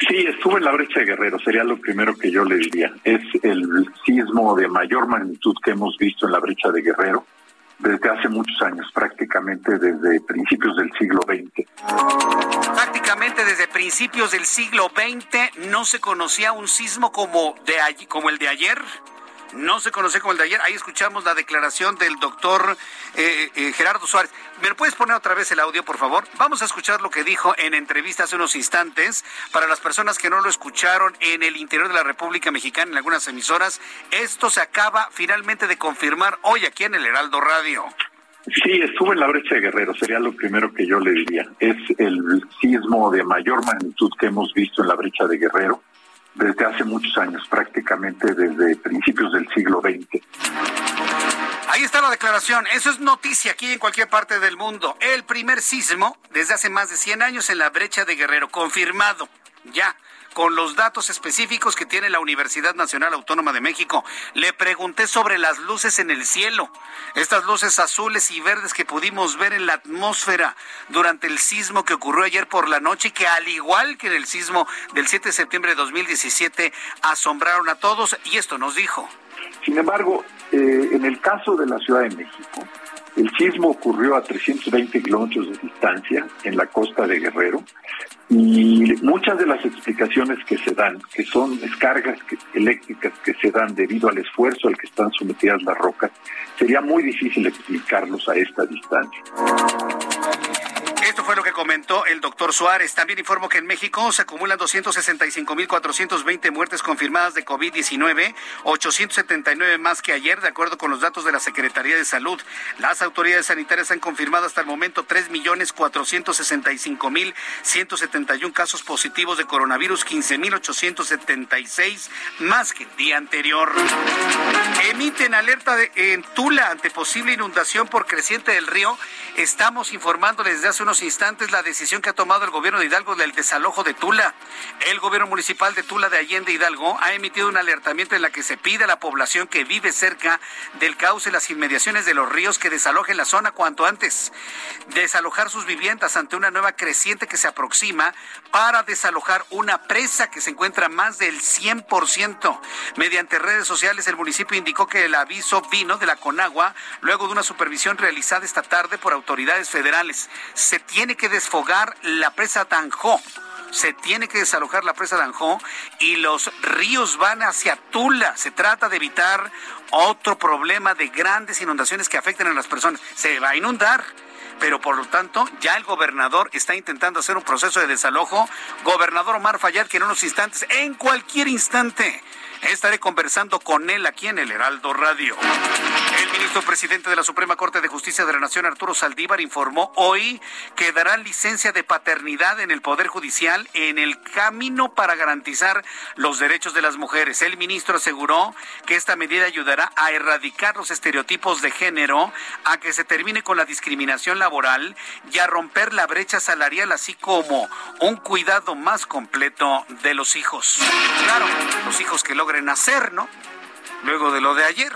Sí, estuvo en la brecha de Guerrero, sería lo primero que yo le diría. Es el sismo de mayor magnitud que hemos visto en la brecha de Guerrero desde hace muchos años, prácticamente desde principios del siglo XX. Prácticamente desde principios del siglo XX no se conocía un sismo como, de allí- como el de ayer. No se conocía como el de ayer. Ahí escuchamos la declaración del doctor eh, eh, Gerardo Suárez. ¿Me lo puedes poner otra vez el audio, por favor? Vamos a escuchar lo que dijo en entrevista hace unos instantes. Para las personas que no lo escucharon en el interior de la República Mexicana, en algunas emisoras, esto se acaba finalmente de confirmar hoy aquí en el Heraldo Radio. Sí, estuvo en la brecha de Guerrero, sería lo primero que yo le diría. Es el sismo de mayor magnitud que hemos visto en la brecha de Guerrero desde hace muchos años, prácticamente desde principios del siglo XX. Ahí está la declaración. Eso es noticia aquí en cualquier parte del mundo. El primer sismo desde hace más de 100 años en la brecha de Guerrero, confirmado. ya con los datos específicos que tiene la Universidad Nacional Autónoma de México. Le pregunté sobre las luces en el cielo, estas luces azules y verdes que pudimos ver en la atmósfera durante el sismo que ocurrió ayer por la noche que al igual que en el sismo del 7 de septiembre de 2017 asombraron a todos y esto nos dijo. Sin embargo, eh, en el caso de la Ciudad de México, el sismo ocurrió a 320 kilómetros de distancia en la costa de Guerrero y muchas de las explicaciones que se dan, que son descargas eléctricas que se dan debido al esfuerzo al que están sometidas las rocas, sería muy difícil explicarlos a esta distancia. Lo que comentó el doctor Suárez. También informó que en México se acumulan 265.420 muertes confirmadas de COVID-19, 879 más que ayer, de acuerdo con los datos de la Secretaría de Salud. Las autoridades sanitarias han confirmado hasta el momento 3.465.171 casos positivos de coronavirus, 15.876 más que el día anterior. Emiten alerta en Tula ante posible inundación por creciente del río. Estamos informando desde hace unos instantes la decisión que ha tomado el gobierno de Hidalgo del desalojo de Tula. El gobierno municipal de Tula de Allende Hidalgo ha emitido un alertamiento en la que se pide a la población que vive cerca del cauce y las inmediaciones de los ríos que desalojen la zona cuanto antes. Desalojar sus viviendas ante una nueva creciente que se aproxima para desalojar una presa que se encuentra más del 100%. Mediante redes sociales, el municipio indicó que el aviso vino de la Conagua luego de una supervisión realizada esta tarde por autoridades federales. Se tiene que desfogar la presa Tanjó se tiene que desalojar la presa Tanjó y los ríos van hacia Tula. Se trata de evitar otro problema de grandes inundaciones que afecten a las personas. Se va a inundar pero por lo tanto ya el gobernador está intentando hacer un proceso de desalojo. Gobernador Omar Fayad, que en unos instantes, en cualquier instante, Estaré conversando con él aquí en el Heraldo Radio. El ministro presidente de la Suprema Corte de Justicia de la Nación, Arturo Saldívar, informó hoy que darán licencia de paternidad en el Poder Judicial en el camino para garantizar los derechos de las mujeres. El ministro aseguró que esta medida ayudará a erradicar los estereotipos de género, a que se termine con la discriminación laboral y a romper la brecha salarial, así como un cuidado más completo de los hijos. Claro, los hijos que logran renacer, ¿no? Luego de lo de ayer.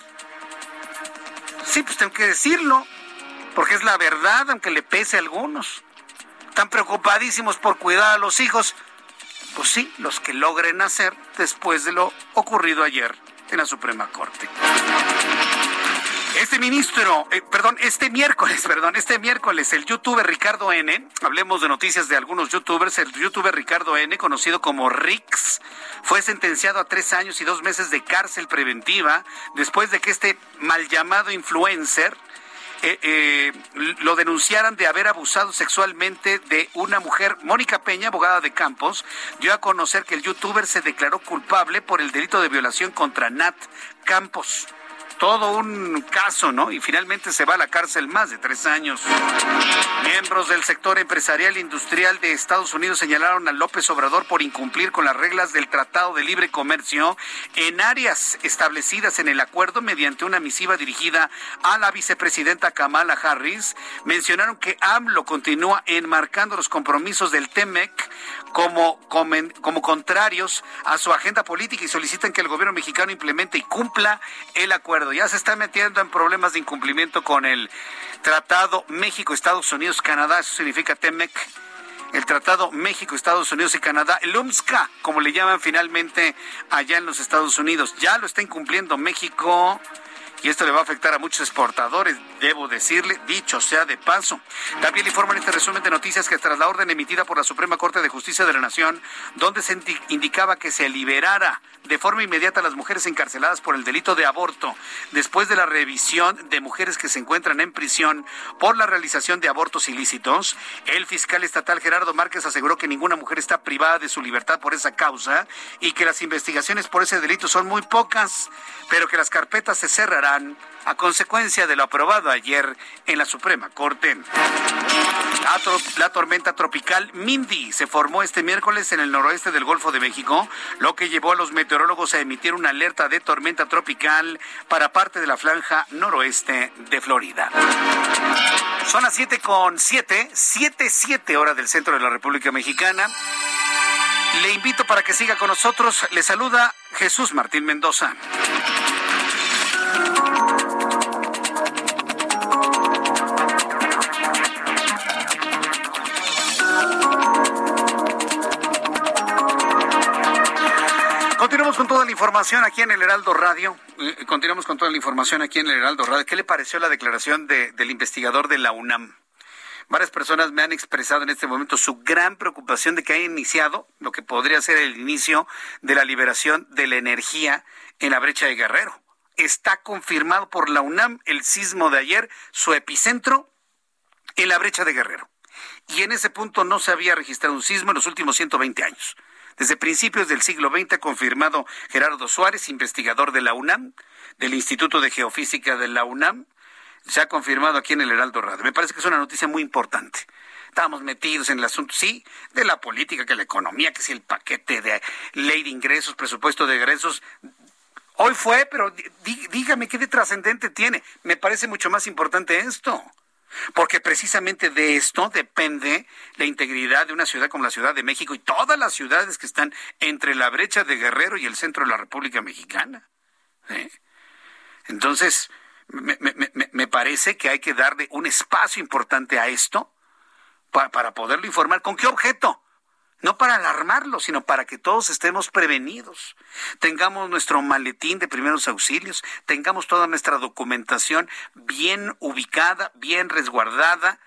Sí, pues tengo que decirlo, porque es la verdad, aunque le pese a algunos. Están preocupadísimos por cuidar a los hijos. Pues sí, los que logren nacer después de lo ocurrido ayer en la Suprema Corte. Este ministro, eh, perdón, este miércoles, perdón, este miércoles, el youtuber Ricardo N, hablemos de noticias de algunos youtubers, el youtuber Ricardo N, conocido como Rix, fue sentenciado a tres años y dos meses de cárcel preventiva después de que este mal llamado influencer eh, eh, lo denunciaran de haber abusado sexualmente de una mujer. Mónica Peña, abogada de Campos, dio a conocer que el youtuber se declaró culpable por el delito de violación contra Nat Campos todo un caso, ¿no? Y finalmente se va a la cárcel más de tres años. Miembros del sector empresarial e industrial de Estados Unidos señalaron a López Obrador por incumplir con las reglas del Tratado de Libre Comercio en áreas establecidas en el acuerdo mediante una misiva dirigida a la vicepresidenta Kamala Harris. Mencionaron que AMLO continúa enmarcando los compromisos del TEMEC como, como contrarios a su agenda política y solicitan que el gobierno mexicano implemente y cumpla el acuerdo ya se está metiendo en problemas de incumplimiento con el Tratado México, Estados Unidos, Canadá, eso significa TEMEC. El Tratado México, Estados Unidos y Canadá, el UMSCA, como le llaman finalmente allá en los Estados Unidos. Ya lo está incumpliendo México y esto le va a afectar a muchos exportadores, debo decirle, dicho sea de paso. También le informan este resumen de noticias que tras la orden emitida por la Suprema Corte de Justicia de la Nación, donde se indicaba que se liberara de forma inmediata a las mujeres encarceladas por el delito de aborto, después de la revisión de mujeres que se encuentran en prisión por la realización de abortos ilícitos, el fiscal estatal Gerardo Márquez aseguró que ninguna mujer está privada de su libertad por esa causa y que las investigaciones por ese delito son muy pocas, pero que las carpetas se cerrarán a consecuencia de lo aprobado ayer en la Suprema Corte. La, tormenta tropical Mindy se formó este miércoles en el noroeste del Golfo de México, lo que llevó a los meteorólogos a emitir una alerta de tormenta tropical para parte de la franja noroeste de Florida. Son las 7 con 7, 7, 7 horas del centro de la República Mexicana. Le invito para que siga con nosotros. Le saluda Jesús Martín Mendoza. Información aquí en el Heraldo Radio. Eh, continuamos con toda la información aquí en el Heraldo Radio. ¿Qué le pareció la declaración de, del investigador de la UNAM? Varias personas me han expresado en este momento su gran preocupación de que haya iniciado lo que podría ser el inicio de la liberación de la energía en la brecha de Guerrero. Está confirmado por la UNAM el sismo de ayer, su epicentro en la brecha de Guerrero. Y en ese punto no se había registrado un sismo en los últimos 120 años. Desde principios del siglo XX ha confirmado Gerardo Suárez, investigador de la UNAM, del Instituto de Geofísica de la UNAM, se ha confirmado aquí en el Heraldo Radio. Me parece que es una noticia muy importante. Estábamos metidos en el asunto, sí, de la política, que la economía, que si el paquete de ley de ingresos, presupuesto de ingresos. Hoy fue, pero dígame qué de trascendente tiene. Me parece mucho más importante esto. Porque precisamente de esto depende la integridad de una ciudad como la Ciudad de México y todas las ciudades que están entre la brecha de Guerrero y el centro de la República Mexicana. Entonces, me, me, parece que hay que darle un espacio importante a esto para poderlo informar. ¿Con qué objeto? No para alarmarlo, sino para que todos estemos prevenidos. Tengamos nuestro maletín de primeros auxilios, tengamos toda nuestra documentación bien ubicada, bien resguardada,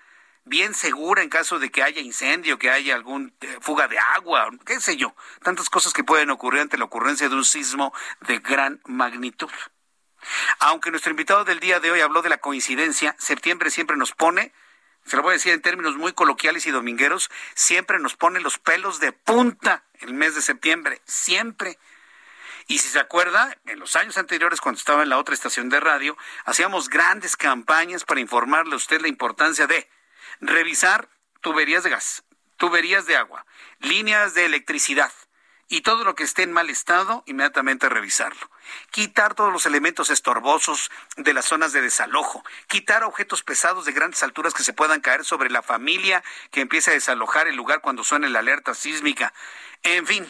bien segura en caso de que haya incendio, que haya algún eh, fuga de agua, qué sé yo, tantas cosas que pueden ocurrir ante la ocurrencia de un sismo de gran magnitud. Aunque nuestro invitado del día de hoy habló de la coincidencia, septiembre siempre nos pone, se lo voy a decir en términos muy coloquiales y domingueros, siempre nos pone los pelos de punta el mes de septiembre, siempre. Y si se acuerda, en los años anteriores, cuando estaba en la otra estación de radio, hacíamos grandes campañas para informarle a usted la importancia de revisar tuberías de gas, tuberías de agua, líneas de electricidad, y todo lo que esté en mal estado, inmediatamente revisarlo. Quitar todos los elementos estorbosos de las zonas de desalojo. Quitar objetos pesados de grandes alturas que se puedan caer sobre la familia que empiece a desalojar el lugar cuando suene la alerta sísmica. En fin,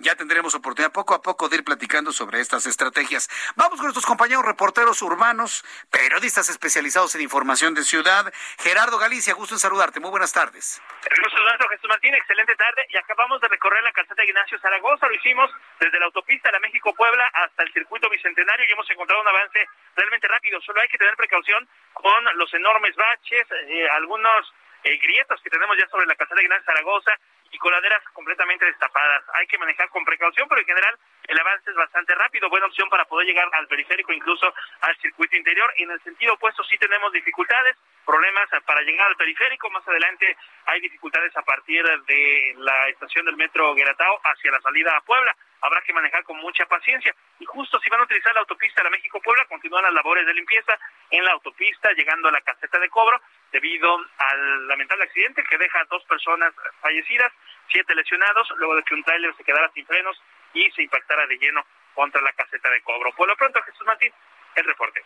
ya tendremos oportunidad poco a poco de ir platicando sobre estas estrategias. Vamos con nuestros compañeros reporteros urbanos, periodistas especializados en información de ciudad. Gerardo Galicia, gusto en saludarte. Muy buenas tardes. Nuestro, Jesús Martín. Excelente tarde. Y acabamos de recorrer la calzada Ignacio Zaragoza. Lo hicimos desde la autopista la México-Puebla hasta el circuito bicentenario y hemos encontrado un avance realmente rápido. Solo hay que tener precaución con los enormes baches, eh, algunos eh, grietas que tenemos ya sobre la calzada Ignacio Zaragoza y coladeras completamente destapadas. Hay que manejar con precaución, pero en general el avance es bastante rápido. Buena opción para poder llegar al periférico, incluso al circuito interior. En el sentido opuesto sí tenemos dificultades, problemas para llegar al periférico. Más adelante hay dificultades a partir de la estación del metro Gueratao hacia la salida a Puebla habrá que manejar con mucha paciencia. Y justo si van a utilizar la autopista de la México-Puebla, continúan las labores de limpieza en la autopista, llegando a la caseta de cobro, debido al lamentable accidente que deja a dos personas fallecidas, siete lesionados, luego de que un tráiler se quedara sin frenos y se impactara de lleno contra la caseta de cobro. Por lo pronto, Jesús Martín, el reporte.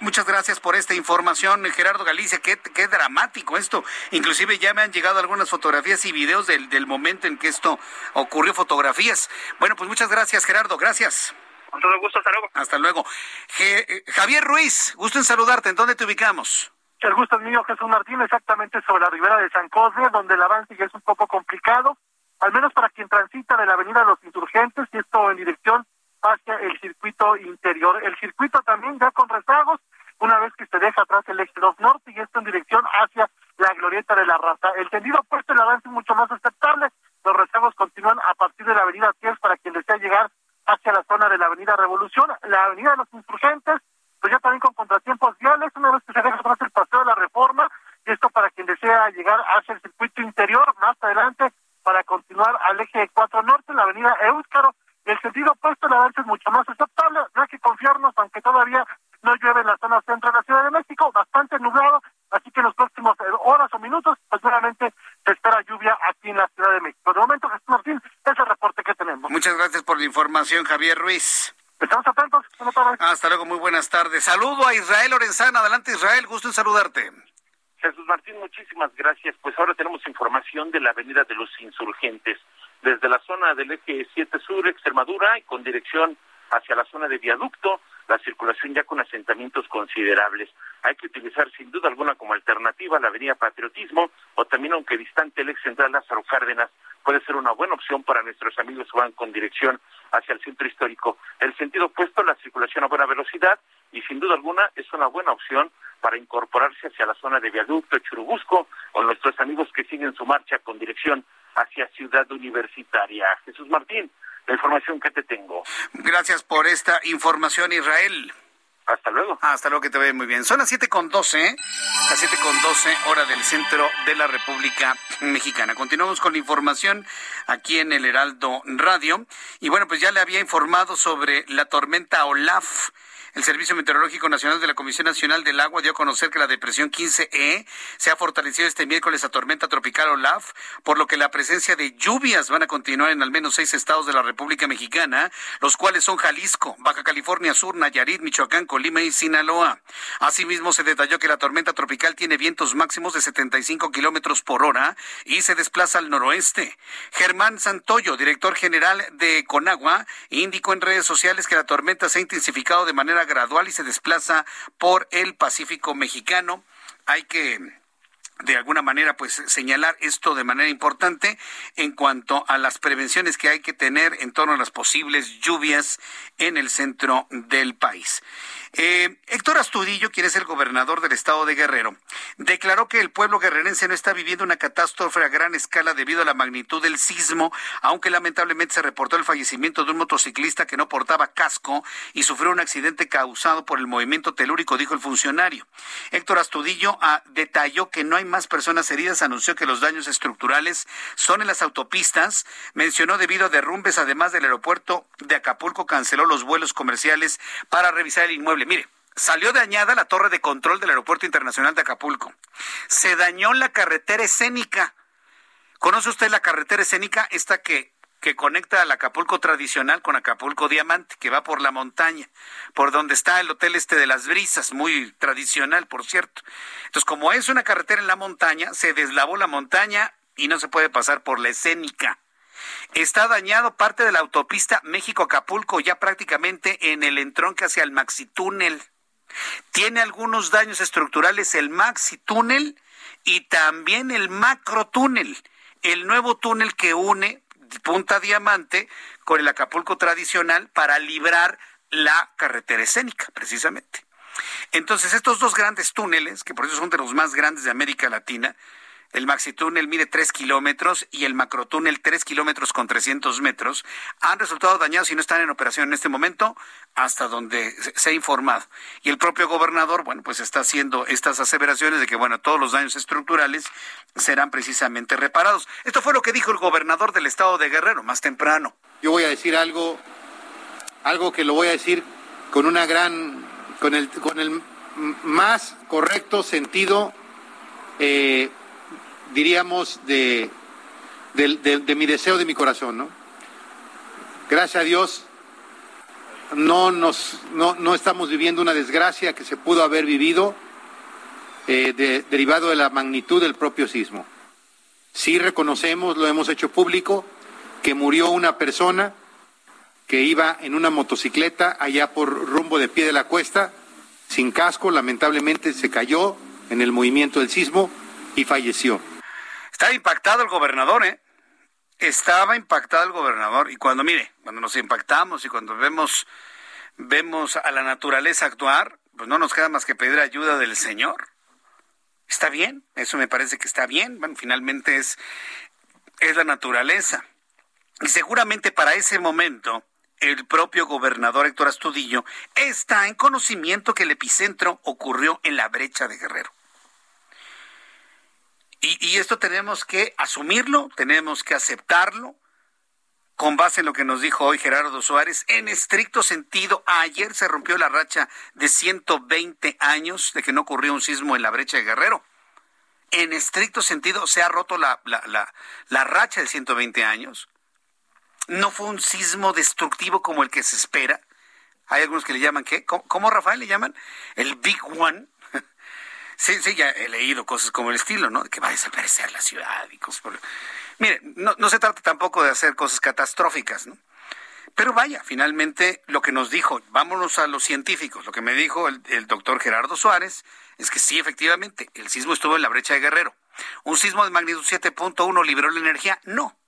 Muchas gracias por esta información, Gerardo Galicia. Qué, qué, dramático esto. Inclusive ya me han llegado algunas fotografías y videos del, del momento en que esto ocurrió, fotografías. Bueno, pues muchas gracias, Gerardo. Gracias. Con todo gusto, hasta luego. Hasta luego. Eh, Javier Ruiz, gusto en saludarte. ¿En dónde te ubicamos? El gusto es mío, Jesús Martín, exactamente sobre la ribera de San Cosme, donde el avance ya es un poco complicado, al menos para quien transita de la avenida de los Insurgentes, y esto en dirección hacia el circuito interior. El circuito también ya con rezagos, una vez que se deja atrás el eje 2 norte y esto en dirección hacia la glorieta de la raza. El tendido opuesto, el avance es mucho más aceptable. Los rezagos continúan a partir de la avenida Tiers para quien desea llegar hacia la zona de la avenida Revolución. La avenida de los Insurgentes, pues ya también con contratiempos viales, una vez que se deja atrás el paseo de la reforma, y esto para quien desea llegar hacia el circuito interior, más adelante, para continuar al eje 4 norte, la avenida Éuscaro, el sentido opuesto, el avance es mucho más aceptable. No hay que confiarnos, aunque todavía no llueve en la zona centro de la Ciudad de México, bastante nublado, así que en los próximos eh, horas o minutos, pues se espera lluvia aquí en la Ciudad de México. De momento, Jesús Martín, es el reporte que tenemos. Muchas gracias por la información, Javier Ruiz. Estamos atentos. Hasta luego, muy buenas tardes. Saludo a Israel Lorenzana. Adelante, Israel, gusto en saludarte. Jesús Martín, muchísimas gracias. Pues ahora tenemos información de la Avenida de los Insurgentes desde la zona del eje 7 sur, Extremadura, y con dirección hacia la zona de viaducto, la circulación ya con asentamientos considerables. Hay que utilizar sin duda alguna como alternativa la avenida Patriotismo o también aunque distante el ex central Lázaro Cárdenas puede ser una buena opción para nuestros amigos que van con dirección hacia el centro histórico. El sentido opuesto, la circulación a buena velocidad y sin duda alguna es una buena opción para incorporarse hacia la zona de viaducto Churubusco o nuestros amigos que siguen su marcha con dirección hacia Ciudad Universitaria. Jesús Martín, la información que te tengo. Gracias por esta información, Israel. Hasta luego. Hasta luego, que te vaya muy bien. Son las siete con doce, ¿eh? las siete con doce, hora del centro de la República Mexicana. Continuamos con la información aquí en el Heraldo Radio. Y bueno, pues ya le había informado sobre la tormenta Olaf el Servicio Meteorológico Nacional de la Comisión Nacional del Agua dio a conocer que la depresión 15E se ha fortalecido este miércoles a tormenta tropical Olaf, por lo que la presencia de lluvias van a continuar en al menos seis estados de la República Mexicana, los cuales son Jalisco, Baja California Sur, Nayarit, Michoacán, Colima y Sinaloa. Asimismo, se detalló que la tormenta tropical tiene vientos máximos de 75 kilómetros por hora y se desplaza al noroeste. Germán Santoyo, director general de Conagua, indicó en redes sociales que la tormenta se ha intensificado de manera gradual y se desplaza por el Pacífico mexicano. Hay que de alguna manera pues señalar esto de manera importante en cuanto a las prevenciones que hay que tener en torno a las posibles lluvias en el centro del país. Eh, Héctor Astudillo, quien es el gobernador del estado de Guerrero, declaró que el pueblo guerrerense no está viviendo una catástrofe a gran escala debido a la magnitud del sismo, aunque lamentablemente se reportó el fallecimiento de un motociclista que no portaba casco y sufrió un accidente causado por el movimiento telúrico, dijo el funcionario. Héctor Astudillo ah, detalló que no hay más personas heridas, anunció que los daños estructurales son en las autopistas, mencionó debido a derrumbes, además del aeropuerto de Acapulco canceló los vuelos comerciales para revisar el inmueble Mire, salió dañada la torre de control del Aeropuerto Internacional de Acapulco. Se dañó la carretera escénica. ¿Conoce usted la carretera escénica? Esta que, que conecta al Acapulco tradicional con Acapulco Diamante, que va por la montaña, por donde está el Hotel Este de las Brisas, muy tradicional, por cierto. Entonces, como es una carretera en la montaña, se deslavó la montaña y no se puede pasar por la escénica. Está dañado parte de la autopista México-Acapulco, ya prácticamente en el entronque hacia el Maxi Túnel. Tiene algunos daños estructurales el Maxi Túnel y también el Macro Túnel, el nuevo túnel que une Punta Diamante con el Acapulco tradicional para librar la carretera escénica, precisamente. Entonces, estos dos grandes túneles, que por eso son de los más grandes de América Latina, el maxi túnel mide 3 kilómetros y el macrotúnel 3 kilómetros con 300 metros. Han resultado dañados y no están en operación en este momento hasta donde se ha informado. Y el propio gobernador, bueno, pues está haciendo estas aseveraciones de que, bueno, todos los daños estructurales serán precisamente reparados. Esto fue lo que dijo el gobernador del estado de Guerrero más temprano. Yo voy a decir algo, algo que lo voy a decir con una gran, con el, con el más correcto sentido eh, diríamos, de, de, mi deseo de mi corazón, ¿no? Gracias a Dios, no, nos, no, no estamos viviendo una desgracia que se pudo haber vivido eh, derivado de la magnitud del propio sismo. Sí reconocemos, lo hemos hecho público, que murió una persona que iba en una motocicleta allá por rumbo de pie de la cuesta, sin casco, lamentablemente se cayó en el movimiento del sismo y falleció. Estaba impactado el gobernador, ¿eh? Estaba impactado el gobernador. Y cuando, mire, cuando nos impactamos y cuando vemos, vemos a la naturaleza actuar, pues no nos queda más que pedir ayuda del Señor. Está bien, eso me parece que está bien. Bueno, finalmente es, es la naturaleza. Y seguramente para ese momento, el propio gobernador Héctor Astudillo está en conocimiento que el epicentro ocurrió en la brecha de Guerrero. Y, esto tenemos que asumirlo, tenemos que aceptarlo, con base en lo que nos dijo hoy Gerardo Suárez, en estricto sentido, ayer se rompió la racha de 120 años de que no ocurrió un sismo en la brecha de Guerrero. En estricto sentido, se ha roto la, la, racha de 120 años. No fue un sismo destructivo como el que se espera. Hay algunos que le llaman, ¿qué? cómo Rafael le llaman? El Big One. Sí, sí, ya he leído cosas como el estilo, ¿no? Que va a desaparecer la ciudad y cosas por... Mire, no, no se trata tampoco de hacer cosas catastróficas, ¿no? Pero vaya, finalmente lo que nos dijo, vámonos a los científicos, lo que me dijo el, el, doctor Gerardo Suárez es que sí, efectivamente, el sismo estuvo en la brecha de Guerrero. ¿Un sismo de magnitud 7.1 liberó la energía? No.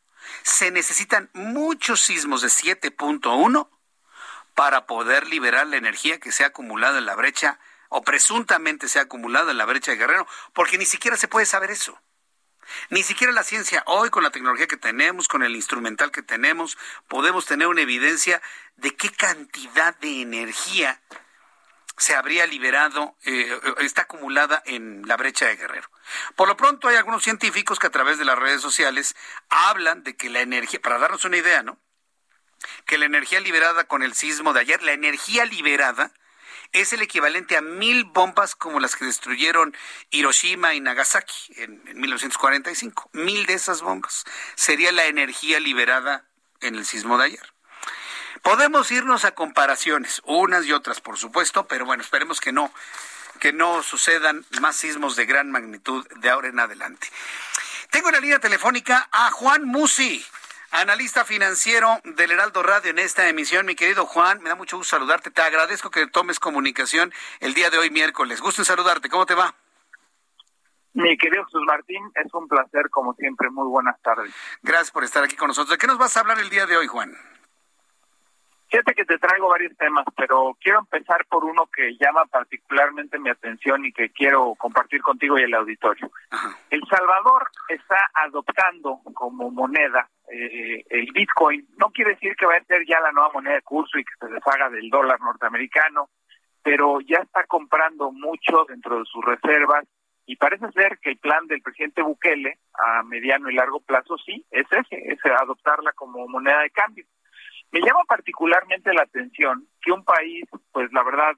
Se necesitan muchos sismos de 7.1 para poder liberar la energía que se ha acumulado en la brecha o presuntamente se ha acumulado en la brecha de Guerrero, porque ni siquiera se puede saber eso. Ni siquiera la ciencia hoy, con la tecnología que tenemos, con el instrumental que tenemos, podemos tener una evidencia de qué cantidad de energía se habría liberado, eh, está acumulada en la brecha de Guerrero. Por lo pronto hay algunos científicos que a través de las redes sociales hablan de que la energía, para darnos una idea, ¿no? Que la energía liberada con el sismo de ayer, la energía liberada es el equivalente a mil bombas como las que destruyeron Hiroshima y Nagasaki en, en 1945. Mil de esas bombas sería la energía liberada en el sismo de ayer. Podemos irnos a comparaciones, unas y otras, por supuesto, pero bueno, esperemos que no, que no sucedan más sismos de gran magnitud de ahora en adelante. Tengo en la línea telefónica a Juan Musi, analista financiero del Heraldo Radio en esta emisión. Mi querido Juan, me da mucho gusto saludarte. Te agradezco que tomes comunicación el día de hoy miércoles. Gusto en saludarte. ¿Cómo te va? Mi querido Jesús Martín, es un placer, como siempre. Muy buenas tardes. Gracias por estar aquí con nosotros. ¿De qué nos vas a hablar el día de hoy, Juan? Fíjate que te traigo varios temas, pero quiero empezar por uno que llama particularmente mi atención y que quiero compartir contigo y el auditorio. Ajá. El Salvador está adoptando como moneda eh, el Bitcoin. No quiere decir que va a ser ya la nueva moneda de curso y que se deshaga del dólar norteamericano, pero ya está comprando mucho dentro de sus reservas y parece ser que el plan del presidente Bukele a mediano y largo plazo sí es ese, es adoptarla como moneda de cambio. Me llama particularmente la atención que un país, pues la verdad,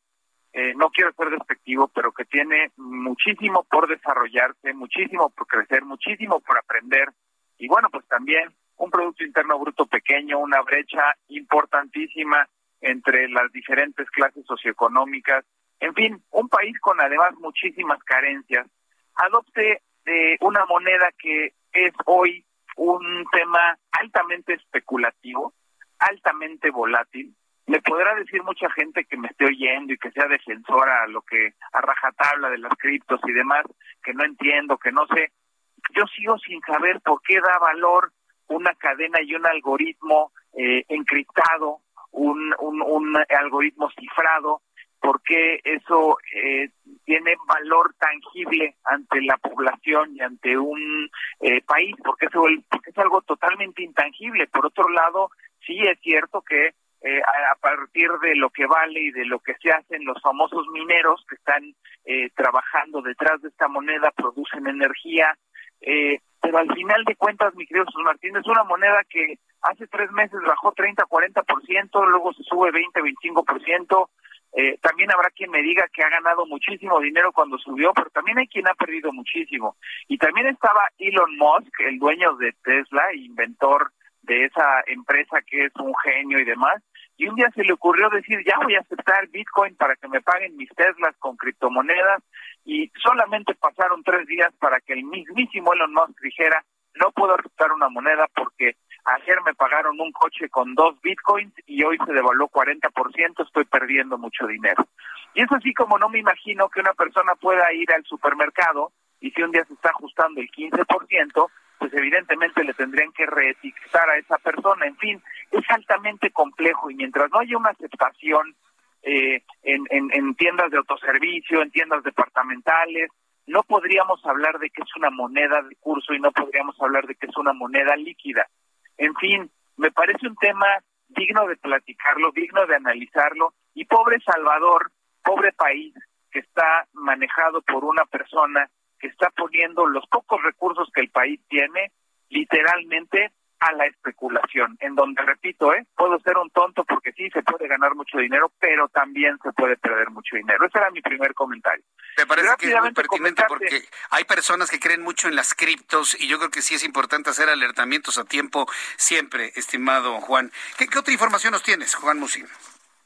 eh, no quiero ser despectivo, pero que tiene muchísimo por desarrollarse, muchísimo por crecer, muchísimo por aprender, y bueno, pues también un Producto Interno Bruto pequeño, una brecha importantísima entre las diferentes clases socioeconómicas, en fin, un país con además muchísimas carencias, adopte eh, una moneda que es hoy un tema altamente especulativo, altamente volátil. Me podrá decir mucha gente que me esté oyendo y que sea defensora a lo que a rajatabla de las criptos y demás, que no entiendo, que no sé. Yo sigo sin saber por qué da valor una cadena y un algoritmo eh, encriptado, un, un, un algoritmo cifrado, porque eso eh, tiene valor tangible ante la población y ante un eh, país, porque, eso, porque es algo totalmente intangible. Por otro lado, sí es cierto que eh, a, partir de lo que vale y de lo que se hacen los famosos mineros que están eh, trabajando detrás de esta moneda, producen energía, eh, pero al final de cuentas, mi querido Jesús Martín, es una moneda que hace tres meses bajó 30, 40%, luego se sube 20, 25%. Eh, también habrá quien me diga que ha ganado muchísimo dinero cuando subió, pero también hay quien ha perdido muchísimo. Y también estaba Elon Musk, el dueño de Tesla, inventor de esa empresa que es un genio y demás, y un día se le ocurrió decir, ya voy a aceptar Bitcoin para que me paguen mis Teslas con criptomonedas, y solamente pasaron tres días para que el mismísimo Elon Musk dijera, no puedo aceptar una moneda porque ayer me pagaron un coche con dos Bitcoins y hoy se devaluó 40%, estoy perdiendo mucho dinero. Y es así como no me imagino que una persona pueda ir al supermercado y si un día se está ajustando el 15%, pues evidentemente le tendrían que reetiquetar a esa persona. En fin, es altamente complejo y mientras no haya una aceptación eh, en, en, en tiendas de autoservicio, en tiendas departamentales, no podríamos hablar de que es una moneda de curso y no podríamos hablar de que es una moneda líquida. En fin, me parece un tema digno de platicarlo, digno de analizarlo y pobre Salvador, pobre país que está manejado por una persona que está poniendo los pocos recursos que el país tiene literalmente a la especulación, en donde, repito, ¿eh? puedo ser un tonto porque sí, se puede ganar mucho dinero, pero también se puede perder mucho dinero. Ese era mi primer comentario. Me parece que es muy pertinente porque hay personas que creen mucho en las criptos y yo creo que sí es importante hacer alertamientos a tiempo siempre, estimado Juan. ¿Qué, qué otra información nos tienes, Juan Musin?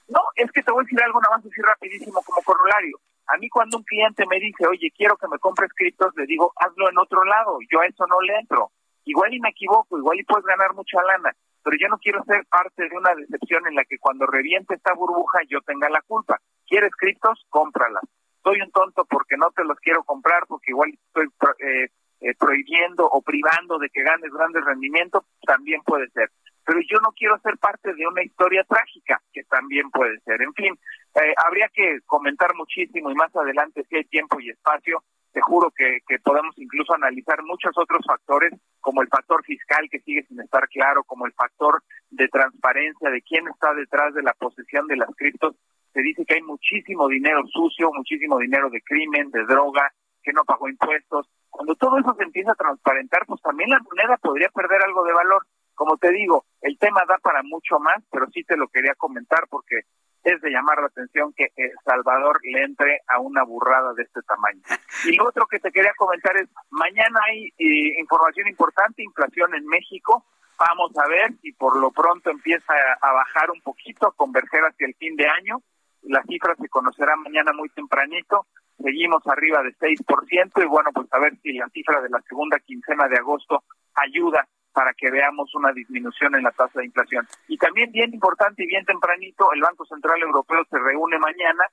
No, es que te voy a decir algo nada más así rapidísimo como corolario. A mí cuando un cliente me dice, oye, quiero que me compres criptos, le digo, hazlo en otro lado. Yo a eso no le entro. Igual y me equivoco, igual y puedes ganar mucha lana, pero yo no quiero ser parte de una decepción en la que cuando reviente esta burbuja yo tenga la culpa. ¿Quieres criptos? Cómpralas. Soy un tonto porque no te los quiero comprar, porque igual estoy eh, eh, prohibiendo o privando de que ganes grandes rendimientos, también puede ser. Pero yo no quiero ser parte de una historia trágica, que también puede ser. En fin, eh, habría que comentar muchísimo y más adelante si hay tiempo y espacio. Te juro que, que podemos incluso analizar muchos otros factores, como el factor fiscal que sigue sin estar claro, como el factor de transparencia de quién está detrás de la posesión de las criptos. Se dice que hay muchísimo dinero sucio, muchísimo dinero de crimen, de droga, que no pagó impuestos. Cuando todo eso se empieza a transparentar, pues también la moneda podría perder algo de valor. Como te digo, el tema da para mucho más, pero sí te lo quería comentar porque es de llamar la atención que El Salvador le entre a una burrada de este tamaño. Y lo otro que te quería comentar es, mañana hay eh, información importante, inflación en México, vamos a ver si por lo pronto empieza a, bajar un poquito, a converger hacia el fin de año, la cifra se conocerá mañana muy tempranito, seguimos arriba de 6% y bueno, pues a ver si la cifra de la segunda quincena de agosto ayuda para que veamos una disminución en la tasa de inflación. Y también bien importante y bien tempranito, el Banco Central Europeo se reúne mañana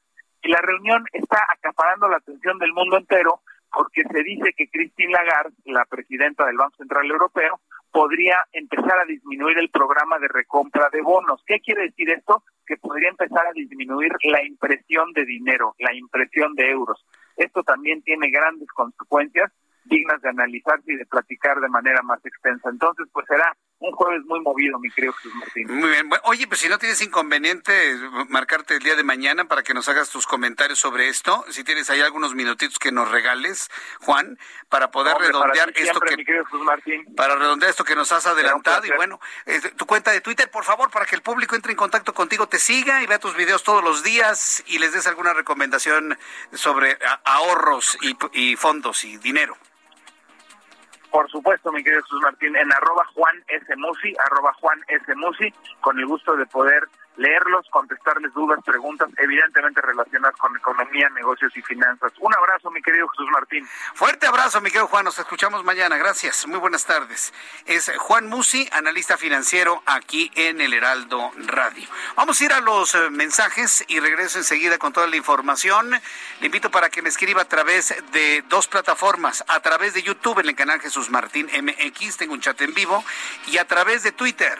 y la reunión está acaparando la atención del mundo entero porque se dice que Christine Lagarde, la presidenta del Banco Central Europeo, podría empezar a disminuir el programa de recompra de bonos. ¿Qué quiere decir esto? Que podría empezar a disminuir la impresión de dinero, la impresión de euros. Esto también tiene grandes consecuencias dignas de analizarse y de platicar de manera más extensa. Entonces, pues será un jueves muy movido, mi querido Jesús Martín. Muy bien. Oye, pues si no tienes inconveniente, marcarte el día de mañana para que nos hagas tus comentarios sobre esto. Si tienes ahí algunos minutitos que nos regales, Juan, para poder redondear esto que. Para redondear esto que nos has adelantado. Y bueno, eh, tu cuenta de Twitter, por favor, para que el público entre en contacto contigo, te siga y vea tus videos todos los días y les des alguna recomendación sobre ahorros y fondos y dinero. Por supuesto, mi querido Jesús Martín, en arroba Juan S. Musi, arroba Juan S. Musi, con el gusto de poder leerlos, contestarles dudas, preguntas, evidentemente relacionadas con economía, negocios y finanzas. Un abrazo, mi querido Jesús Martín. Fuerte abrazo, mi querido Juan. Nos escuchamos mañana. Gracias. Muy buenas tardes. Es Juan Musi, analista financiero aquí en el Heraldo Radio. Vamos a ir a los eh, mensajes y regreso enseguida con toda la información. Le invito para que me escriba a través de dos plataformas, a través de YouTube en el canal Jesús Martín MX, tengo un chat en vivo, y a través de Twitter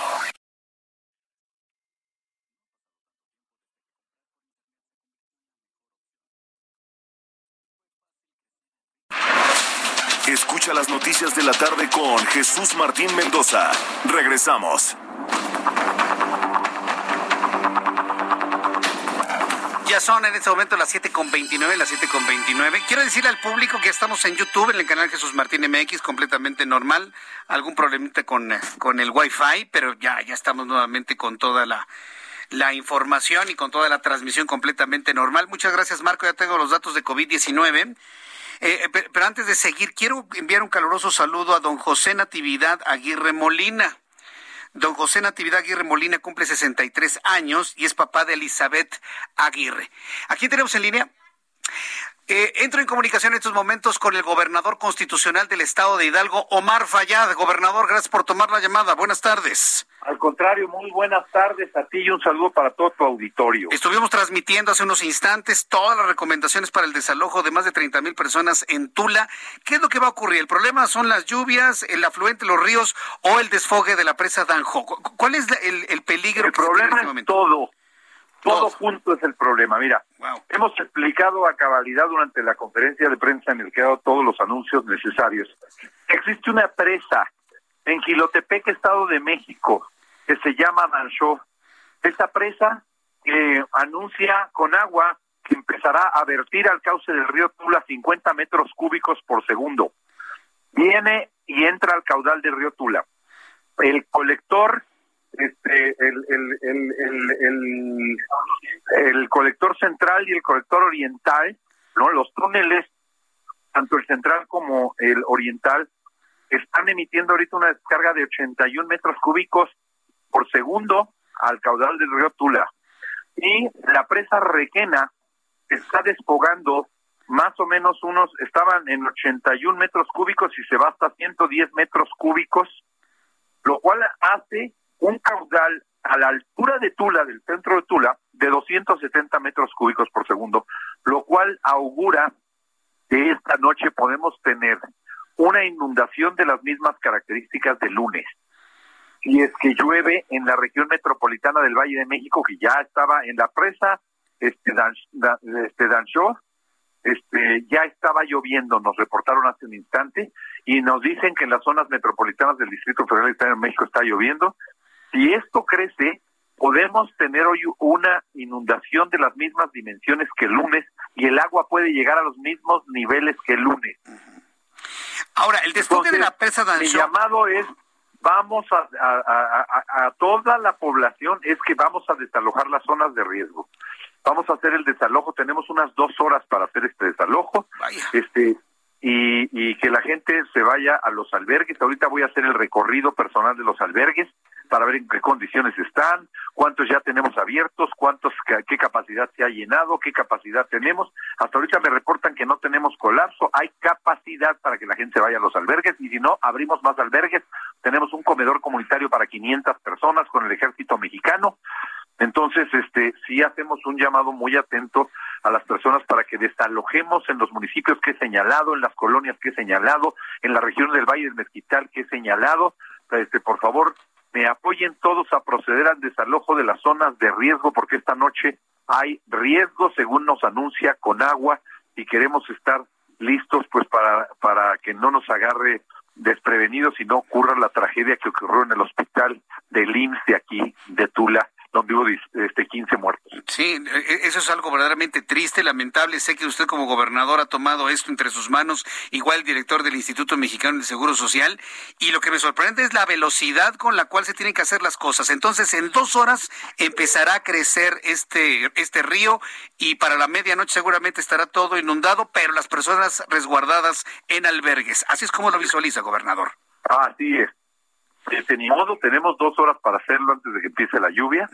Escucha las noticias de la tarde con Jesús Martín Mendoza. Regresamos. Ya son en este momento las 7.29, las 7.29. Quiero decirle al público que estamos en YouTube, en el canal Jesús Martín MX, completamente normal. Algún problemita con, con el Wi-Fi, pero ya, ya estamos nuevamente con toda la, la información y con toda la transmisión completamente normal. Muchas gracias, Marco. Ya tengo los datos de COVID-19. Eh, pero antes de seguir, quiero enviar un caluroso saludo a don José Natividad Aguirre Molina. Don José Natividad Aguirre Molina cumple 63 años y es papá de Elizabeth Aguirre. Aquí tenemos en línea. Eh, entro en comunicación en estos momentos con el gobernador constitucional del estado de Hidalgo, Omar Fayad. Gobernador, gracias por tomar la llamada. Buenas tardes. Al contrario, muy buenas tardes a ti y un saludo para todo tu auditorio. Estuvimos transmitiendo hace unos instantes todas las recomendaciones para el desalojo de más de 30 mil personas en Tula. ¿Qué es lo que va a ocurrir? ¿El problema son las lluvias, el afluente los ríos o el desfogue de la presa Danjo? ¿Cuál es el, peligro? El problema este es todo. Todo junto es el problema. Mira, hemos explicado a cabalidad durante la conferencia de prensa en el que he dado todos los anuncios necesarios. Existe una presa en Gilotepec, Estado de México, que se llama Dancho. Esta presa eh, anuncia con agua que empezará a vertir al cauce del río Tula 50 metros cúbicos por segundo. Viene y entra al caudal del río Tula. El colector este, el, el, colector central y el colector oriental, ¿no? Los túneles, tanto el central como el oriental, están emitiendo ahorita una descarga de 81 metros cúbicos por segundo al caudal del río Tula. Y la presa Requena está despogando más o menos unos, estaban en 81 metros cúbicos y se va hasta 110 metros cúbicos, lo cual hace un caudal a la altura de Tula, del centro de Tula, de 270 metros cúbicos por segundo, lo cual augura que esta noche podemos tener una inundación de las mismas características de lunes. Si es que llueve en la región metropolitana del Valle de México, que ya estaba en la presa, este, este Dancho, este, ya estaba lloviendo, nos reportaron hace un instante, y nos dicen que en las zonas metropolitanas del Distrito Federal de México está lloviendo. Si esto crece, podemos tener hoy una inundación de las mismas dimensiones que el lunes y el agua puede llegar a los mismos niveles que el lunes. Ahora, el desfogue de la presa Mi llamado es, vamos a, a, a, toda la población, es que vamos a desalojar las zonas de riesgo. Vamos a hacer el desalojo, tenemos unas dos horas para hacer este desalojo. Este, y, y que la gente se vaya a los albergues. Ahorita voy a hacer el recorrido personal de los albergues para ver en qué condiciones están, cuántos ya tenemos abiertos, cuántos qué capacidad se ha llenado, qué capacidad tenemos. Hasta ahorita me reportan que no tenemos colapso, hay capacidad para que la gente se vaya a los albergues y si no, abrimos más albergues. Tenemos un comedor comunitario para 500 personas con el ejército mexicano. Entonces, este, sí hacemos un llamado muy atento a las personas para que desalojemos en los municipios que he señalado, en las colonias que he señalado, en la región del Valle del Mezquital que he señalado. Este, por favor, me apoyen todos a proceder al desalojo de las zonas de riesgo porque esta noche hay riesgo según nos anuncia con agua y queremos estar listos pues para para que no nos agarre desprevenidos y no ocurra la tragedia que ocurrió en el hospital del IMSS de aquí de Tula donde hubo este 15 muertos. Sí, e, eso es algo verdaderamente triste, lamentable. Sé que usted como gobernador ha tomado esto entre sus manos, igual el director del Instituto Mexicano del Seguro Social, y lo que me sorprende es la velocidad con la cual se tienen que hacer las cosas. Entonces, en dos horas empezará a crecer este, este río y para la medianoche seguramente estará todo inundado, pero las personas resguardadas en albergues. Así es como lo visualiza, gobernador. Así es este, ni modo, tenemos dos horas para hacerlo antes de que empiece la lluvia.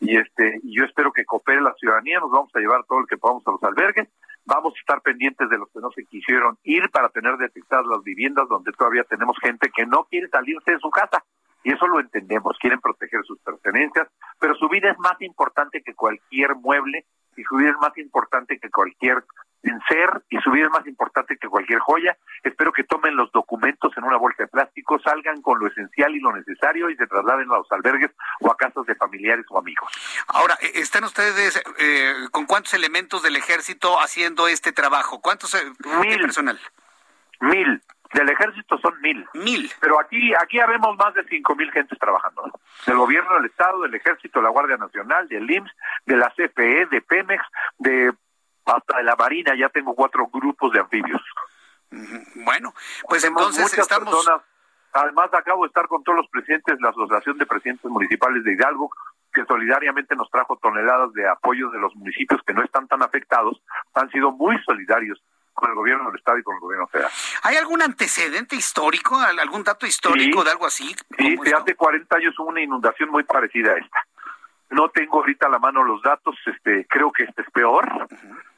Y este, yo espero que coopere la ciudadanía, nos vamos a llevar todo lo que podamos a los albergues. Vamos a estar pendientes de los que no se quisieron ir para tener detectadas las viviendas donde todavía tenemos gente que no quiere salirse de su casa. Y eso lo entendemos, quieren proteger sus pertenencias, pero su vida es más importante que cualquier mueble y su vida es más importante que cualquier ser y su vida es más importante que cualquier joya. Espero que tomen los documentos en una bolsa de plástico, salgan con lo esencial y lo necesario y se trasladen a los albergues o a casas de familiares o amigos. Ahora, eh, ¿están ustedes eh, con cuántos elementos del ejército haciendo este trabajo? ¿Cuántos eh, mil, personal? Mil. Del ejército son mil. Mil. Pero aquí, aquí habemos más de cinco mil gentes trabajando. Del gobierno del Estado, del ejército, de la Guardia Nacional, del IMSS, de la CFE, de Pemex, de hasta de la Marina ya tengo cuatro grupos de anfibios. Bueno, pues entonces estamos... Personas, además acabo de estar con todos los presidentes de la Asociación de Presidentes Municipales de Hidalgo, que solidariamente nos trajo toneladas de apoyo de los municipios que no están tan afectados, han sido muy solidarios con el gobierno del Estado y con el gobierno federal. ¿Hay algún antecedente histórico, algún dato histórico de algo así? Sí, hace 40 años hubo una inundación muy parecida a esta. No tengo ahorita a la mano los datos, este, creo que este es peor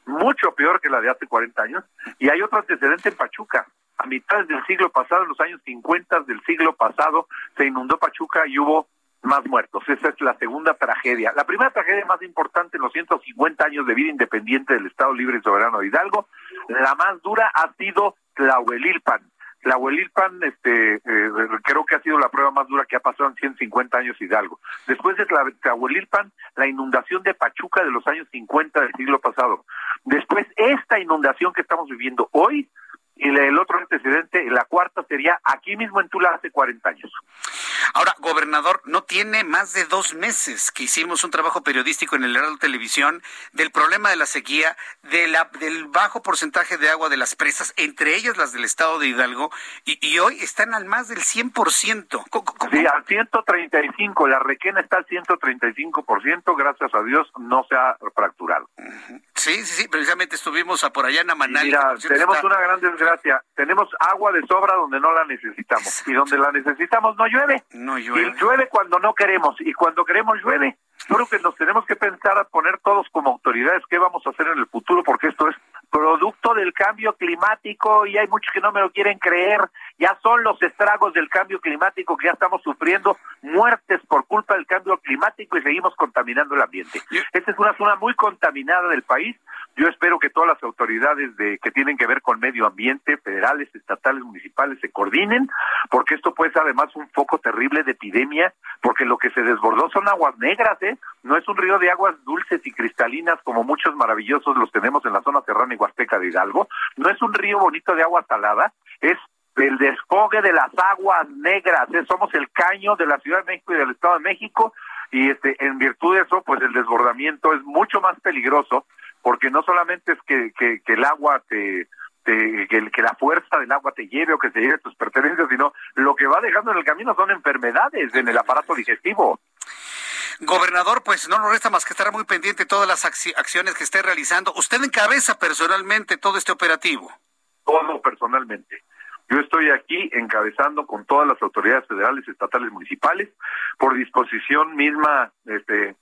mucho peor que la de hace 40 años. Y hay otro antecedente en Pachuca. A mitad del siglo pasado, en los años 50 del siglo pasado, se inundó Pachuca y hubo más muertos. Esa es la segunda tragedia. La primera tragedia más importante en los 150 años de vida independiente del Estado Libre y Soberano de Hidalgo, la más dura ha sido Tlahuelilpan. Tlahuelilpan, este, eh, creo que ha sido la prueba más dura que ha pasado en 150 años Hidalgo. Después de Tlahuelilpan, la inundación de Pachuca de los años 50 del siglo pasado. Después, esta inundación que estamos viviendo hoy, y el otro antecedente, la cuarta sería aquí mismo en Tula hace 40 años. Ahora, gobernador, no tiene más de dos meses que hicimos un trabajo periodístico en el Heraldo Televisión del problema de la sequía, de la, del bajo porcentaje de agua de las presas, entre ellas las del estado de Hidalgo, y, hoy están al más del 100%. ¿Cómo, Sí, al 135, la requena está al 135%, gracias a Dios no se ha fracturado. Sí, sí, sí, precisamente estuvimos a por allá en Amanal. Mira, tenemos una gran desgracia, tenemos agua de sobra donde no la necesitamos, y donde la necesitamos no llueve. No llueve. Y llueve cuando no queremos, y cuando queremos llueve. Creo que nos tenemos que pensar a poner todos como autoridades qué vamos a hacer en el futuro, porque esto es producto del cambio climático y hay muchos que no me lo quieren creer. Ya son los estragos del cambio climático que ya estamos sufriendo muertes por culpa del cambio climático y seguimos contaminando el ambiente. Esta es una zona muy contaminada del país. Yo espero que todas las autoridades de que tienen que ver con medio ambiente, federales, estatales, municipales, se coordinen, porque esto puede ser además un foco terrible de epidemia, porque lo que se desbordó son aguas negras, No es un río de aguas dulces y cristalinas como muchos maravillosos los tenemos en la zona serrana y huasteca de Hidalgo. No es un río bonito de agua salada, es el desfogue de las aguas negras. Somos el caño de la Ciudad de México y del Estado de México y este en virtud de eso, pues el desbordamiento es mucho más peligroso porque no solamente es que, que, el agua te, te que, que, la fuerza del agua te lleve o que se lleve tus pertenencias, sino lo que va dejando en el camino son enfermedades en el aparato digestivo. Gobernador, pues no nos resta más que estar muy pendiente de todas las acciones que esté realizando. ¿Usted encabeza personalmente todo este operativo? Todo personalmente. Yo estoy aquí encabezando con todas las autoridades federales, estatales, municipales, por disposición misma, este,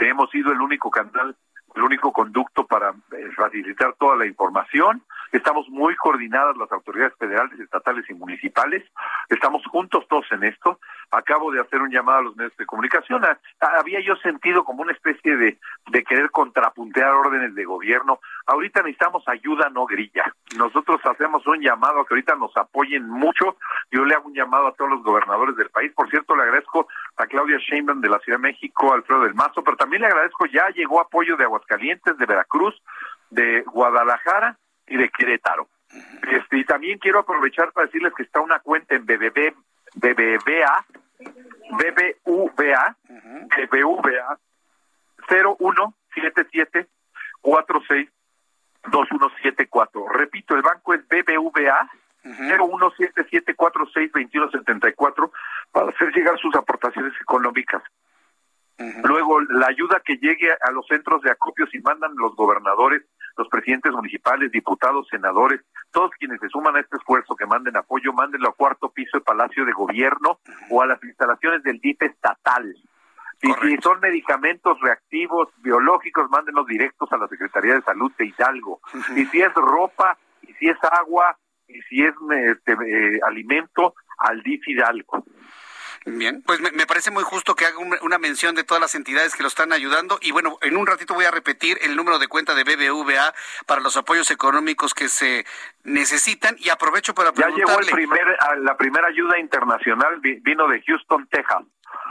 hemos sido el único canal, el único conducto para eh, facilitar toda la información. Estamos muy coordinadas las autoridades federales, estatales y municipales. Estamos juntos todos en esto. Acabo de hacer un llamado a los medios de comunicación. Había yo sentido como una especie de, de querer contrapuntear órdenes de gobierno. Ahorita necesitamos ayuda, no grilla. Nosotros hacemos un llamado a que ahorita nos apoyen mucho. Yo le hago un llamado a todos los gobernadores del país. Por cierto, le agradezco a Claudia Sheinbaum de la Ciudad de México, Alfredo del Mazo, pero también le agradezco, ya llegó apoyo de Aguascalientes, de Veracruz, de Guadalajara y de Querétaro. Este, y también quiero aprovechar para decirles que está una cuenta en BBB, BBVA, BBVA, BBVA 0177 46 2174. Repito, el banco es BBVA 0177462174 para hacer llegar sus aportaciones económicas. Luego, la ayuda que llegue a los centros de acopio si mandan los gobernadores, los presidentes municipales, diputados, senadores, todos quienes se suman a este esfuerzo que manden apoyo, mándenlo a cuarto piso del Palacio de Gobierno o a las instalaciones del DIF estatal. Y si son medicamentos reactivos, biológicos, mándenlos directos a la Secretaría de Salud de Hidalgo. Y si es ropa, y si es agua, y si es este, eh, alimento, al DIF Hidalgo. Bien, pues me, parece muy justo que haga una mención de todas las entidades que lo están ayudando y bueno, en un ratito voy a repetir el número de cuenta de BBVA para los apoyos económicos que se necesitan y aprovecho para preguntarle. Ya llegó el primer, la primera ayuda internacional, vino de Houston, Texas.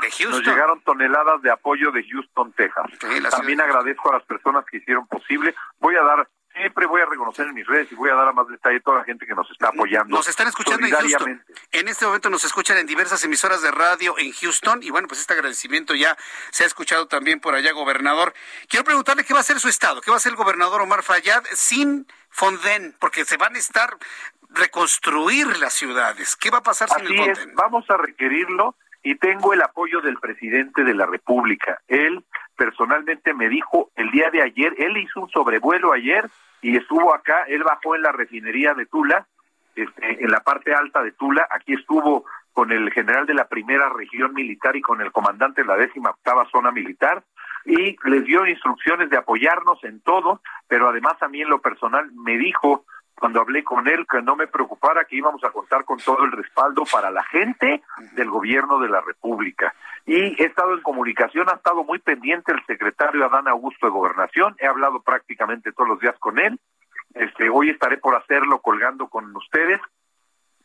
De Houston. Nos llegaron toneladas de apoyo de Houston, Texas. También agradezco a las personas que hicieron posible. Voy a dar siempre voy a reconocer en mis redes y voy a dar a más detalle a toda la gente que nos está apoyando. Nos están escuchando en Houston. En este momento nos escuchan en diversas emisoras de radio en Houston y bueno, pues este agradecimiento ya se ha escuchado también por allá, gobernador. Quiero preguntarle qué va a hacer su estado, qué va a hacer el gobernador Omar Fayad sin Fonden, porque se van a estar reconstruir las ciudades. ¿Qué va a pasar sin el Fonden? vamos a requerirlo y tengo el apoyo del presidente de la República. Él personalmente me dijo el día de ayer, él hizo un sobrevuelo ayer y estuvo acá, él bajó en la refinería de Tula, este, en la parte alta de Tula, aquí estuvo con el general de la primera región militar y con el comandante de la décima octava zona militar y les dio instrucciones de apoyarnos en todo, pero además a mí en lo personal me dijo cuando hablé con él que no me preocupara que íbamos a contar con todo el respaldo para la gente del gobierno de la República. Y he estado en comunicación, ha estado muy pendiente el secretario Adán Augusto de Gobernación, he hablado prácticamente todos los días con él. Este, hoy estaré por hacerlo colgando con ustedes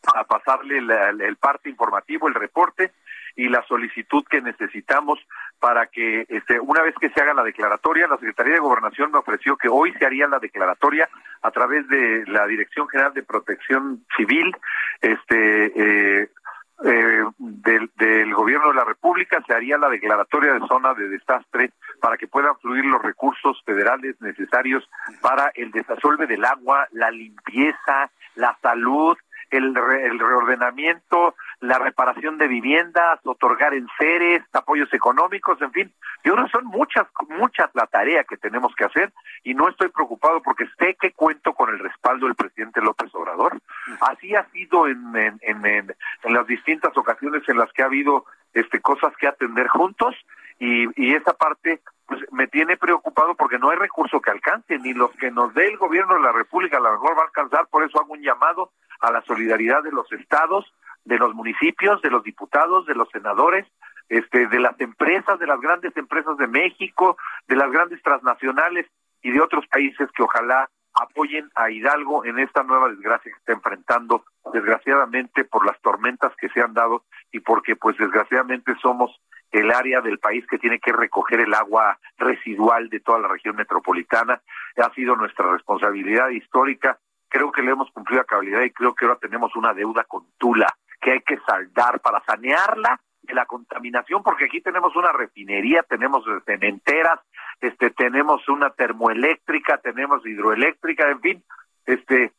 para pasarle el parte informativo, el reporte, y la solicitud que necesitamos para que este, una vez que se haga la declaratoria, la Secretaría de Gobernación me ofreció que hoy se haría la declaratoria a través de la Dirección General de Protección Civil, este, eh, eh, del, gobierno de la República. Se haría la declaratoria de zona de desastre para que puedan fluir los recursos federales necesarios para el desasolve del agua, la limpieza, la salud, el, el reordenamiento, la reparación de viviendas, otorgar enseres, apoyos económicos, en fin. Yo creo que son muchas, muchas la tarea que tenemos que hacer y no estoy preocupado porque sé que cuento con el respaldo del presidente López Obrador. Así ha sido en, en, en, en las distintas ocasiones en las que ha habido este, cosas que atender juntos y, y esa parte pues me tiene preocupado porque no hay recurso que alcance, ni los que nos dé el gobierno de la República a lo mejor va a alcanzar, por eso hago un llamado a la solidaridad de los estados, de los municipios, de los diputados, de los senadores, este, de las empresas, de las grandes empresas de México, de las grandes transnacionales y de otros países que ojalá apoyen a Hidalgo en esta nueva desgracia que está enfrentando, desgraciadamente por las tormentas que se han dado y porque pues desgraciadamente somos el área del país que tiene que recoger el agua residual de toda la región metropolitana. Ha sido nuestra responsabilidad histórica. Creo que le hemos cumplido a cabalidad y creo que ahora tenemos una deuda con Tula que hay que saldar para sanearla de la contaminación, porque aquí tenemos una refinería, tenemos cementeras, este, tenemos una termoeléctrica, tenemos hidroeléctrica, en fin, este,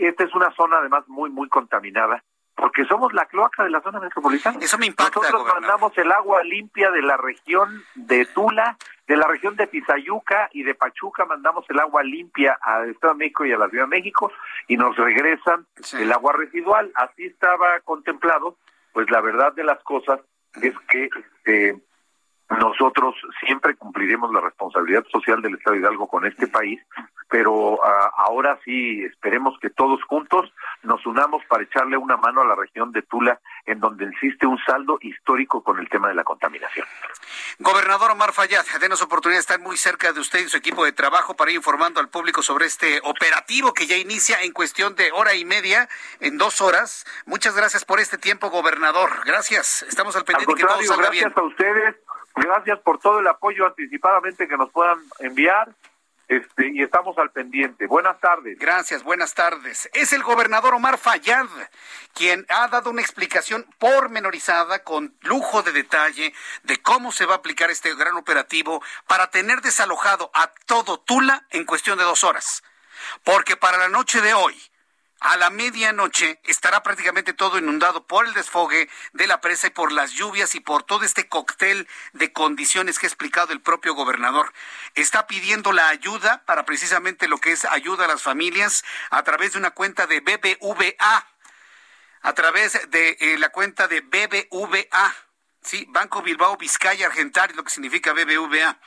esta es una zona además muy, muy contaminada porque somos la cloaca de la zona metropolitana. Eso me impacta. Nosotros mandamos el agua limpia de la región de Tula, de la región de Tizayuca y de Pachuca, mandamos el agua limpia al Estado de México y a la Ciudad de México y nos regresan el agua residual. Así estaba contemplado. Pues la verdad de las cosas es que este, nosotros siempre cumpliremos la responsabilidad social del Estado de Hidalgo con este país, pero uh, ahora sí esperemos que todos juntos nos unamos para echarle una mano a la región de Tula, en donde existe un saldo histórico con el tema de la contaminación. Gobernador Omar Fayad, denos oportunidad de estar muy cerca de usted y su equipo de trabajo para ir informando al público sobre este operativo que ya inicia en cuestión de hora y media, en dos horas. Muchas gracias por este tiempo, gobernador. Gracias. Estamos al pendiente al que todo salga bien. Gracias a ustedes Gracias por todo el apoyo anticipadamente que nos puedan enviar. Este, y estamos al pendiente. Buenas tardes. Gracias, buenas tardes. Es el gobernador Omar Fayad quien ha dado una explicación pormenorizada con lujo de detalle de cómo se va a aplicar este gran operativo para tener desalojado a todo Tula en cuestión de dos horas. Porque para la noche de hoy, a la medianoche estará prácticamente todo inundado por el desfogue de la presa y por las lluvias y por todo este cóctel de condiciones que ha explicado el propio gobernador. Está pidiendo la ayuda para precisamente lo que es ayuda a las familias a través de una cuenta de BBVA, a través de eh, la cuenta de BBVA. Sí, Banco Bilbao Vizcaya Argentario, lo que significa BBVA.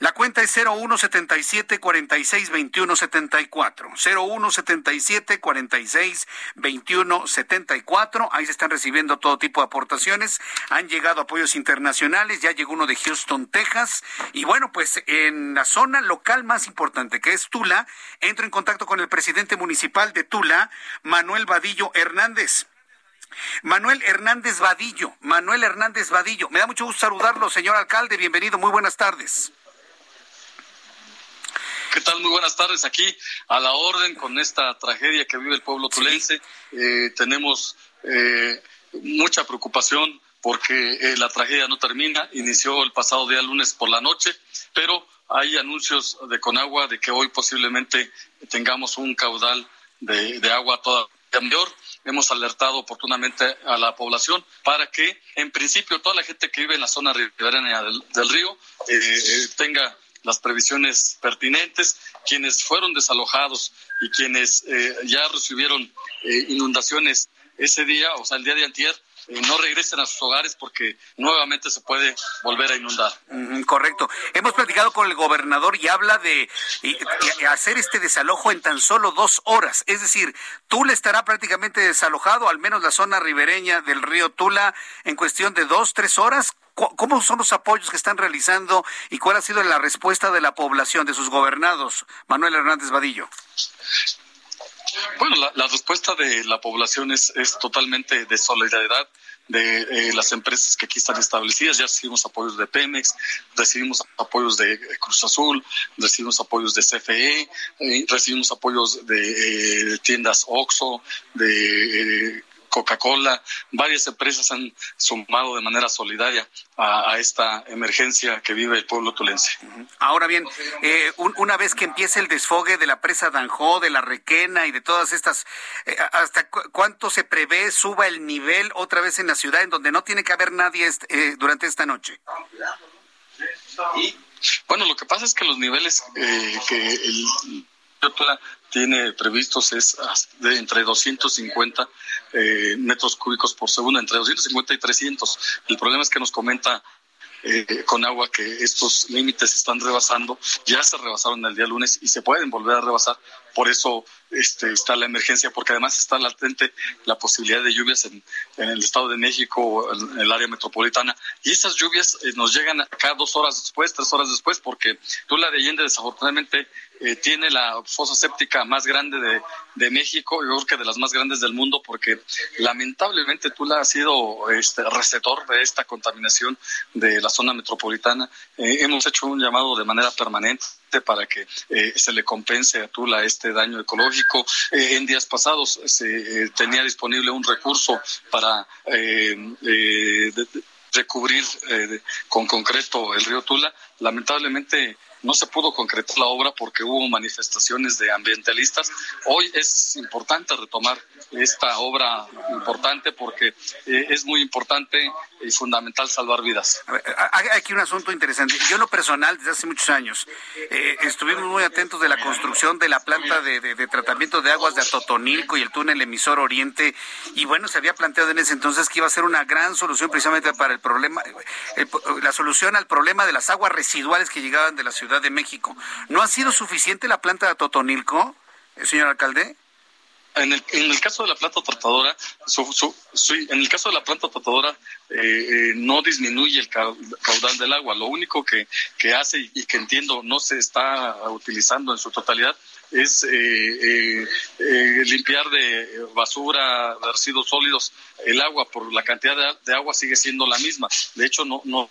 La cuenta es 0177 46 21 74. 0177 46 21 74. Ahí se están recibiendo todo tipo de aportaciones. Han llegado apoyos internacionales. Ya llegó uno de Houston, Texas. Y bueno, pues en la zona local más importante, que es Tula, entro en contacto con el presidente municipal de Tula, Manuel Vadillo Hernández. Manuel Hernández Vadillo, Manuel Hernández Vadillo. Me da mucho gusto saludarlo, señor alcalde. Bienvenido, muy buenas tardes. ¿Qué tal? Muy buenas tardes. Aquí a la orden con esta tragedia que vive el pueblo tulense. Eh, tenemos eh, mucha preocupación porque eh, la tragedia no termina. Inició el pasado día lunes por la noche, pero hay anuncios de Conagua de que hoy posiblemente tengamos un caudal de, de agua todavía mayor. Hemos alertado oportunamente a la población para que, en principio, toda la gente que vive en la zona ribereña del, río tenga las previsiones pertinentes, quienes fueron desalojados y quienes eh, ya recibieron eh, inundaciones ese día, o sea, el día de antier, eh, no regresen a sus hogares porque nuevamente se puede volver a inundar. Correcto. Hemos platicado con el gobernador y habla de hacer este desalojo en tan solo dos horas. Es decir, Tula estará prácticamente desalojado, al menos la zona ribereña del río Tula, en cuestión de dos, tres horas. ¿Cómo son los apoyos que están realizando y cuál ha sido la respuesta de la población, de sus gobernados? Manuel Hernández Vadillo. Bueno, la, la, respuesta de la población es, es totalmente de solidaridad. de eh, las empresas que aquí están establecidas. Ya recibimos apoyos de Pemex, recibimos apoyos de Cruz Azul, recibimos apoyos de CFE, eh, recibimos apoyos de tiendas OXO, de Coca-Cola, varias empresas han sumado de manera solidaria a, esta emergencia que vive el pueblo tulense. Ahora bien, eh, una vez que empiece el desfogue de la presa Danjó, de la Requena y de todas estas, eh, ¿hasta cuánto se prevé suba el nivel otra vez en la ciudad en donde no tiene que haber nadie eh, durante esta noche? Bueno, lo que pasa es que los niveles que el tiene previstos es de entre 250 eh, metros cúbicos por segundo, entre 250 y 300. El problema es que nos comenta eh, con agua que estos límites están rebasando, ya se rebasaron el día lunes y se pueden volver a rebasar. Por eso este, está la emergencia, porque además está latente la posibilidad de lluvias en, el Estado de México, en, el área metropolitana. Y esas lluvias eh, nos llegan cada dos horas después, tres horas después, porque Tula de Allende desafortunadamente eh, tiene la fosa séptica más grande de, de, México, yo creo que de las más grandes del mundo, porque lamentablemente Tula ha sido este, receptor de esta contaminación de la zona metropolitana. Eh, hemos hecho un llamado de manera permanente para que eh, se le compense a Tula este daño ecológico. Eh, en días pasados se eh, tenía disponible un recurso para recubrir con concreto el río Tula. Lamentablemente no se pudo concretar la obra porque hubo manifestaciones de ambientalistas. Hoy es importante retomar esta obra importante porque eh, es muy importante y fundamental salvar vidas. Hay aquí un asunto interesante. Yo en lo personal, desde hace muchos años, eh, estuvimos muy atentos de la construcción de la planta de, tratamiento de aguas de Atotonilco y el túnel emisor Oriente. Y bueno, se había planteado en ese entonces que iba a ser una gran solución precisamente para el problema, la solución al problema de las aguas residuales que llegaban de la ciudad de México. ¿No ha sido suficiente la planta de Totonilco, eh, señor alcalde? En el, en el caso de la planta tratadora, en el caso de la planta tratadora eh, eh, no disminuye el caudal del agua. Lo único que, que, hace y que entiendo no se está utilizando en su totalidad es limpiar de basura, de residuos sólidos el agua. Por la cantidad de, de agua sigue siendo la misma. De hecho, no, no.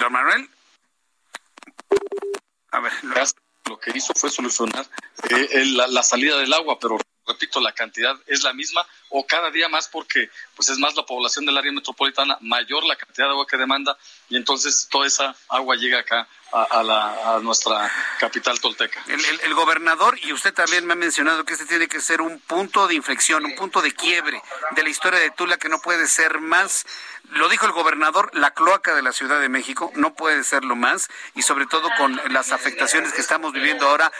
Don. A ver, lo que hizo fue solucionar eh, la, salida del agua, pero repito, la cantidad es la misma o cada día más porque pues es más la población del área metropolitana, mayor la cantidad de agua que demanda y entonces toda esa agua llega acá a, la, a nuestra capital tolteca. El, gobernador, y usted también me ha mencionado que este tiene que ser un punto de inflexión, un punto de quiebre de la historia de Tula que no puede ser más, lo dijo el gobernador, la cloaca de la Ciudad de México, no puede serlo más, y sobre todo con las afectaciones que estamos viviendo ahora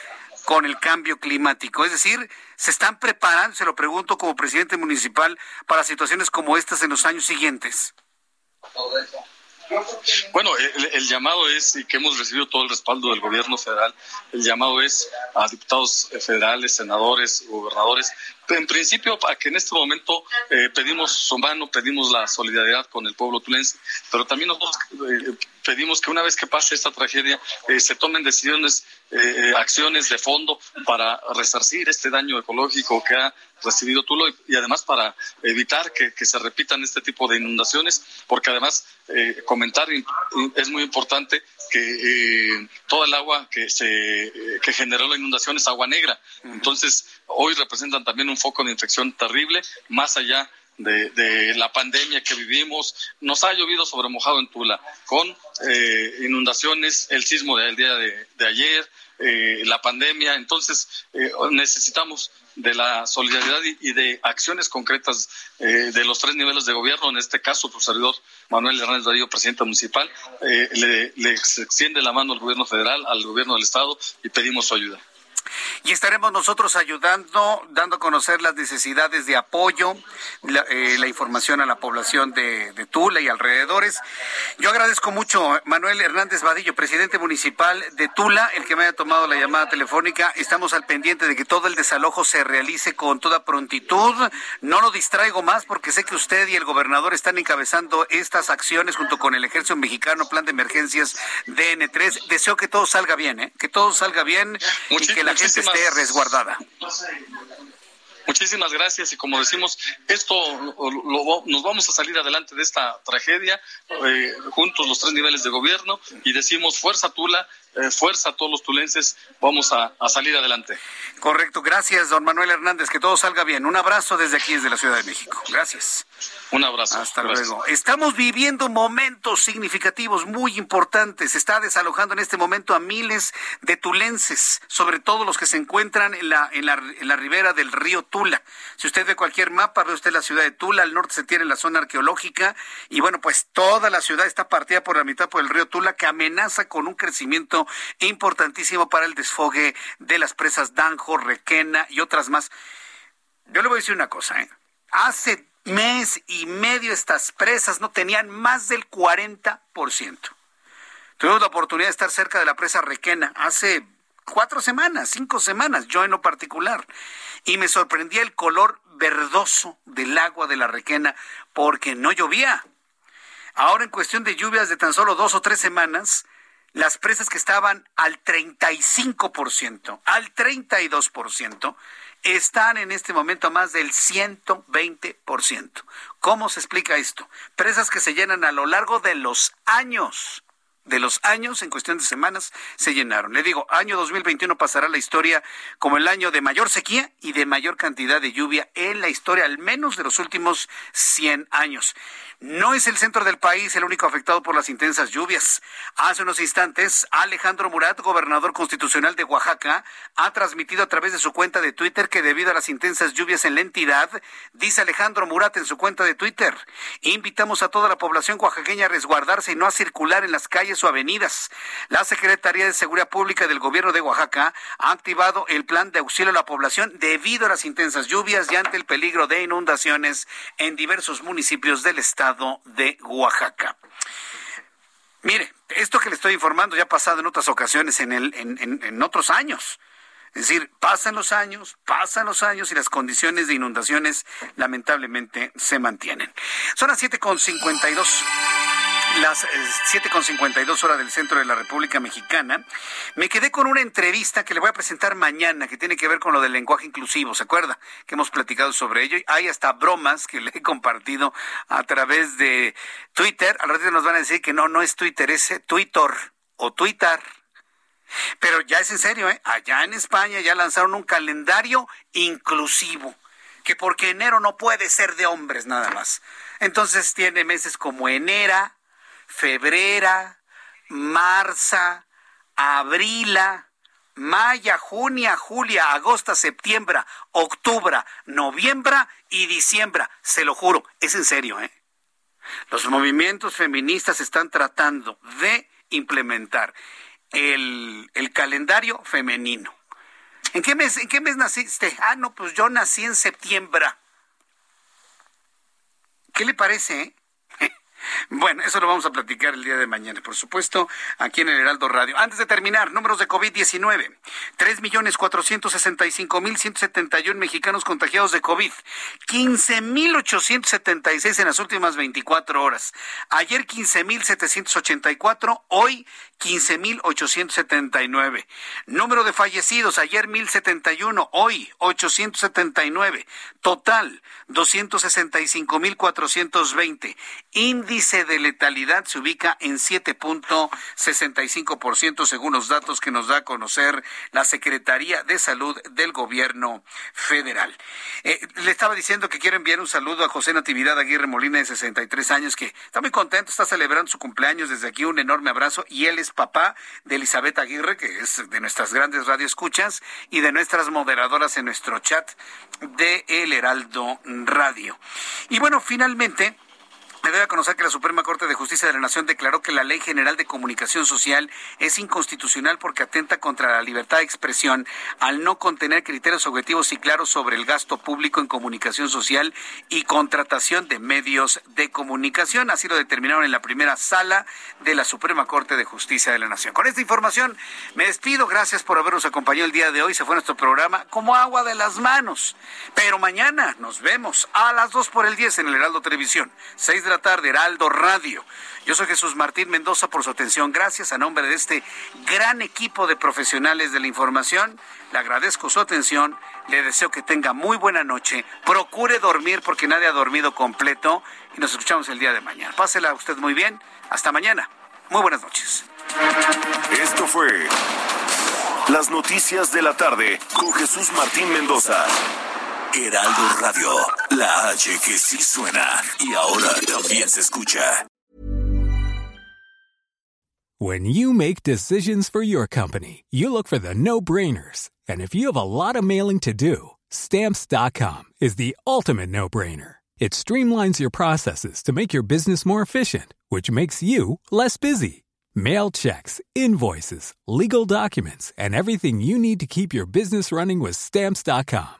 con el cambio climático. Es decir, se están preparando, se lo pregunto como presidente municipal, para situaciones como estas en los años siguientes. Bueno, el, llamado es, y que hemos recibido todo el respaldo del gobierno federal, el llamado es a diputados federales, senadores, gobernadores, en principio a que en este momento eh, pedimos su mano, pedimos la solidaridad con el pueblo tulense, pero también nosotros eh, pedimos que una vez que pase esta tragedia eh, se tomen decisiones, acciones de fondo para resarcir este daño ecológico que ha recibido Tulo y, además para evitar que, se repitan este tipo de inundaciones, porque además comentar es muy importante que todo el agua que se que generó la inundación es agua negra. Entonces, hoy representan también un foco de infección terrible, más allá de, la pandemia que vivimos. Nos ha llovido sobre mojado en Tula, con eh, inundaciones, el sismo del día de, ayer, eh, la pandemia. Entonces, eh, necesitamos de la solidaridad y, de acciones concretas de los tres niveles de gobierno, en este caso, tu servidor Manuel Hernández Darío, presidente municipal, le, le extiende la mano al gobierno federal, al gobierno del Estado y pedimos su ayuda y estaremos nosotros ayudando, dando a conocer las necesidades de apoyo, la, eh, información a la población de, Tula y alrededores. Yo agradezco mucho Manuel Hernández Vadillo, presidente municipal de Tula, el que me haya tomado la llamada telefónica. Estamos al pendiente de que todo el desalojo se realice con toda prontitud. No lo distraigo más porque sé que usted y el gobernador están encabezando estas acciones junto con el Ejército Mexicano, Plan de Emergencias DN3. Deseo que todo salga bien, ¿eh? que todo salga bien y que la gente esté resguardada. Muchísimas gracias y como decimos, esto lo, nos vamos a salir adelante de esta tragedia eh, juntos los tres niveles de gobierno y decimos fuerza Tula, eh, fuerza a todos los tulenses, vamos a, salir adelante. Correcto, gracias don Manuel Hernández, que todo salga bien. Un abrazo desde aquí, desde la Ciudad de México. Gracias. Un abrazo. Hasta luego. Estamos viviendo momentos significativos muy importantes. Se está desalojando en este momento a miles de tulenses, sobre todo los que se encuentran en la, en la, en la ribera del río Tula. Si usted ve cualquier mapa, ve usted la ciudad de Tula, al norte se tiene la zona arqueológica y bueno, pues toda la ciudad está partida por la mitad por el río Tula que amenaza con un crecimiento importantísimo para el desfogue de las presas Danjo, Requena y otras más. Yo le voy a decir una cosa, ¿eh? Hace mes y medio estas presas no tenían más del 40%. Tuvimos la oportunidad de estar cerca de la presa Requena hace cuatro semanas, cinco semanas, yo en lo particular, y me sorprendía el color verdoso del agua de la Requena porque no llovía. Ahora en cuestión de lluvias de tan solo dos o tres semanas, las presas que estaban al 35%, al 32%, están en este momento a más del 120%. ¿Cómo se explica esto? Presas que se llenan a lo largo de los años de los años, en cuestión de semanas, se llenaron. Le digo, año 2021 pasará la historia como el año de mayor sequía y de mayor cantidad de lluvia en la historia, al menos de los últimos 100 años. No es el centro del país el único afectado por las intensas lluvias. Hace unos instantes, Alejandro Murat, gobernador constitucional de Oaxaca, ha transmitido a través de su cuenta de Twitter que debido a las intensas lluvias en la entidad, dice Alejandro Murat en su cuenta de Twitter, invitamos a toda la población oaxaqueña a resguardarse y no a circular en las calles o avenidas. La Secretaría de Seguridad Pública del Gobierno de Oaxaca ha activado el plan de auxilio a la población debido a las intensas lluvias y ante el peligro de inundaciones en diversos municipios del estado de Oaxaca. Mire, esto que le estoy informando ya ha pasado en otras ocasiones, en, el, en, otros años. Es decir, pasan los años, pasan los años y las condiciones de inundaciones lamentablemente se mantienen. Son las 7.52 las 7.52 eh, horas del centro de la República Mexicana, me quedé con una entrevista que le voy a presentar mañana que tiene que ver con lo del lenguaje inclusivo. ¿Se acuerda? Que hemos platicado sobre ello. Hay hasta bromas que le he compartido a través de Twitter. Al ratito nos van a decir que no, no es Twitter, es Twitter o Twitter. Pero ya es en serio, ¿eh? Allá en España ya lanzaron un calendario inclusivo que porque enero no puede ser de hombres nada más. Entonces tiene meses como enera, febrera, marza, abrila, maya, junia, julia, agosto, septiembre, octubre, noviembre y diciembre. Se lo juro, es en serio, ¿eh? Los movimientos feministas están tratando de implementar el, el calendario femenino. ¿En qué mes, en qué mes naciste? Ah, no, pues yo nací en septiembre. ¿Qué le parece? Eh? Bueno, eso lo vamos a platicar el día de mañana, por supuesto, aquí en el Heraldo Radio. Antes de terminar, números de COVID-19. 3.465.171 mexicanos contagiados de COVID. 15.876 en las últimas 24 horas. Ayer 15.784, hoy 15.879. Número de fallecidos, ayer 1.071, hoy 879. Total, 265.420. Índice de letalidad se ubica en 7.65% según los datos que nos da a conocer la Secretaría de Salud del Gobierno Federal. Eh, le estaba diciendo que quiero enviar un saludo a José Natividad Aguirre Molina de 63 años que está muy contento, está celebrando su cumpleaños desde aquí, un enorme abrazo y él es papá de Elizabeth Aguirre, que es de nuestras grandes radioescuchas y de nuestras moderadoras en nuestro chat de El Heraldo Radio. Y bueno, finalmente, me debe conocer que la Suprema Corte de Justicia de la Nación declaró que la Ley General de Comunicación Social es inconstitucional porque atenta contra la libertad de expresión al no contener criterios objetivos y claros sobre el gasto público en comunicación social y contratación de medios de comunicación. Así lo determinaron en la primera sala de la Suprema Corte de Justicia de la Nación. Con esta información me despido. Gracias por habernos acompañado el día de hoy. Se fue nuestro programa como agua de las manos. Pero mañana nos vemos a las 2 por el 10 en el Heraldo Televisión. 6 de la tarde, Heraldo Radio. Yo soy Jesús Martín Mendoza por su atención. Gracias a nombre de este gran equipo de profesionales de la información. Le agradezco su atención. Le deseo que tenga muy buena noche. Procure dormir porque nadie ha dormido completo. Y nos escuchamos el día de mañana. Pásela usted muy bien. Hasta mañana. Muy buenas noches. Esto fue Las Noticias de la Tarde con Jesús Martín Mendoza. Heraldo Radio, la H que sí suena y ahora también se escucha. When you make decisions for your company, you look for the no-brainers. And if you have a lot of mailing to do, stamps.com is the ultimate no-brainer. It streamlines your processes to make your business more efficient, which makes you less busy. Mail checks, invoices, legal documents, and everything you need to keep your business running with stamps.com.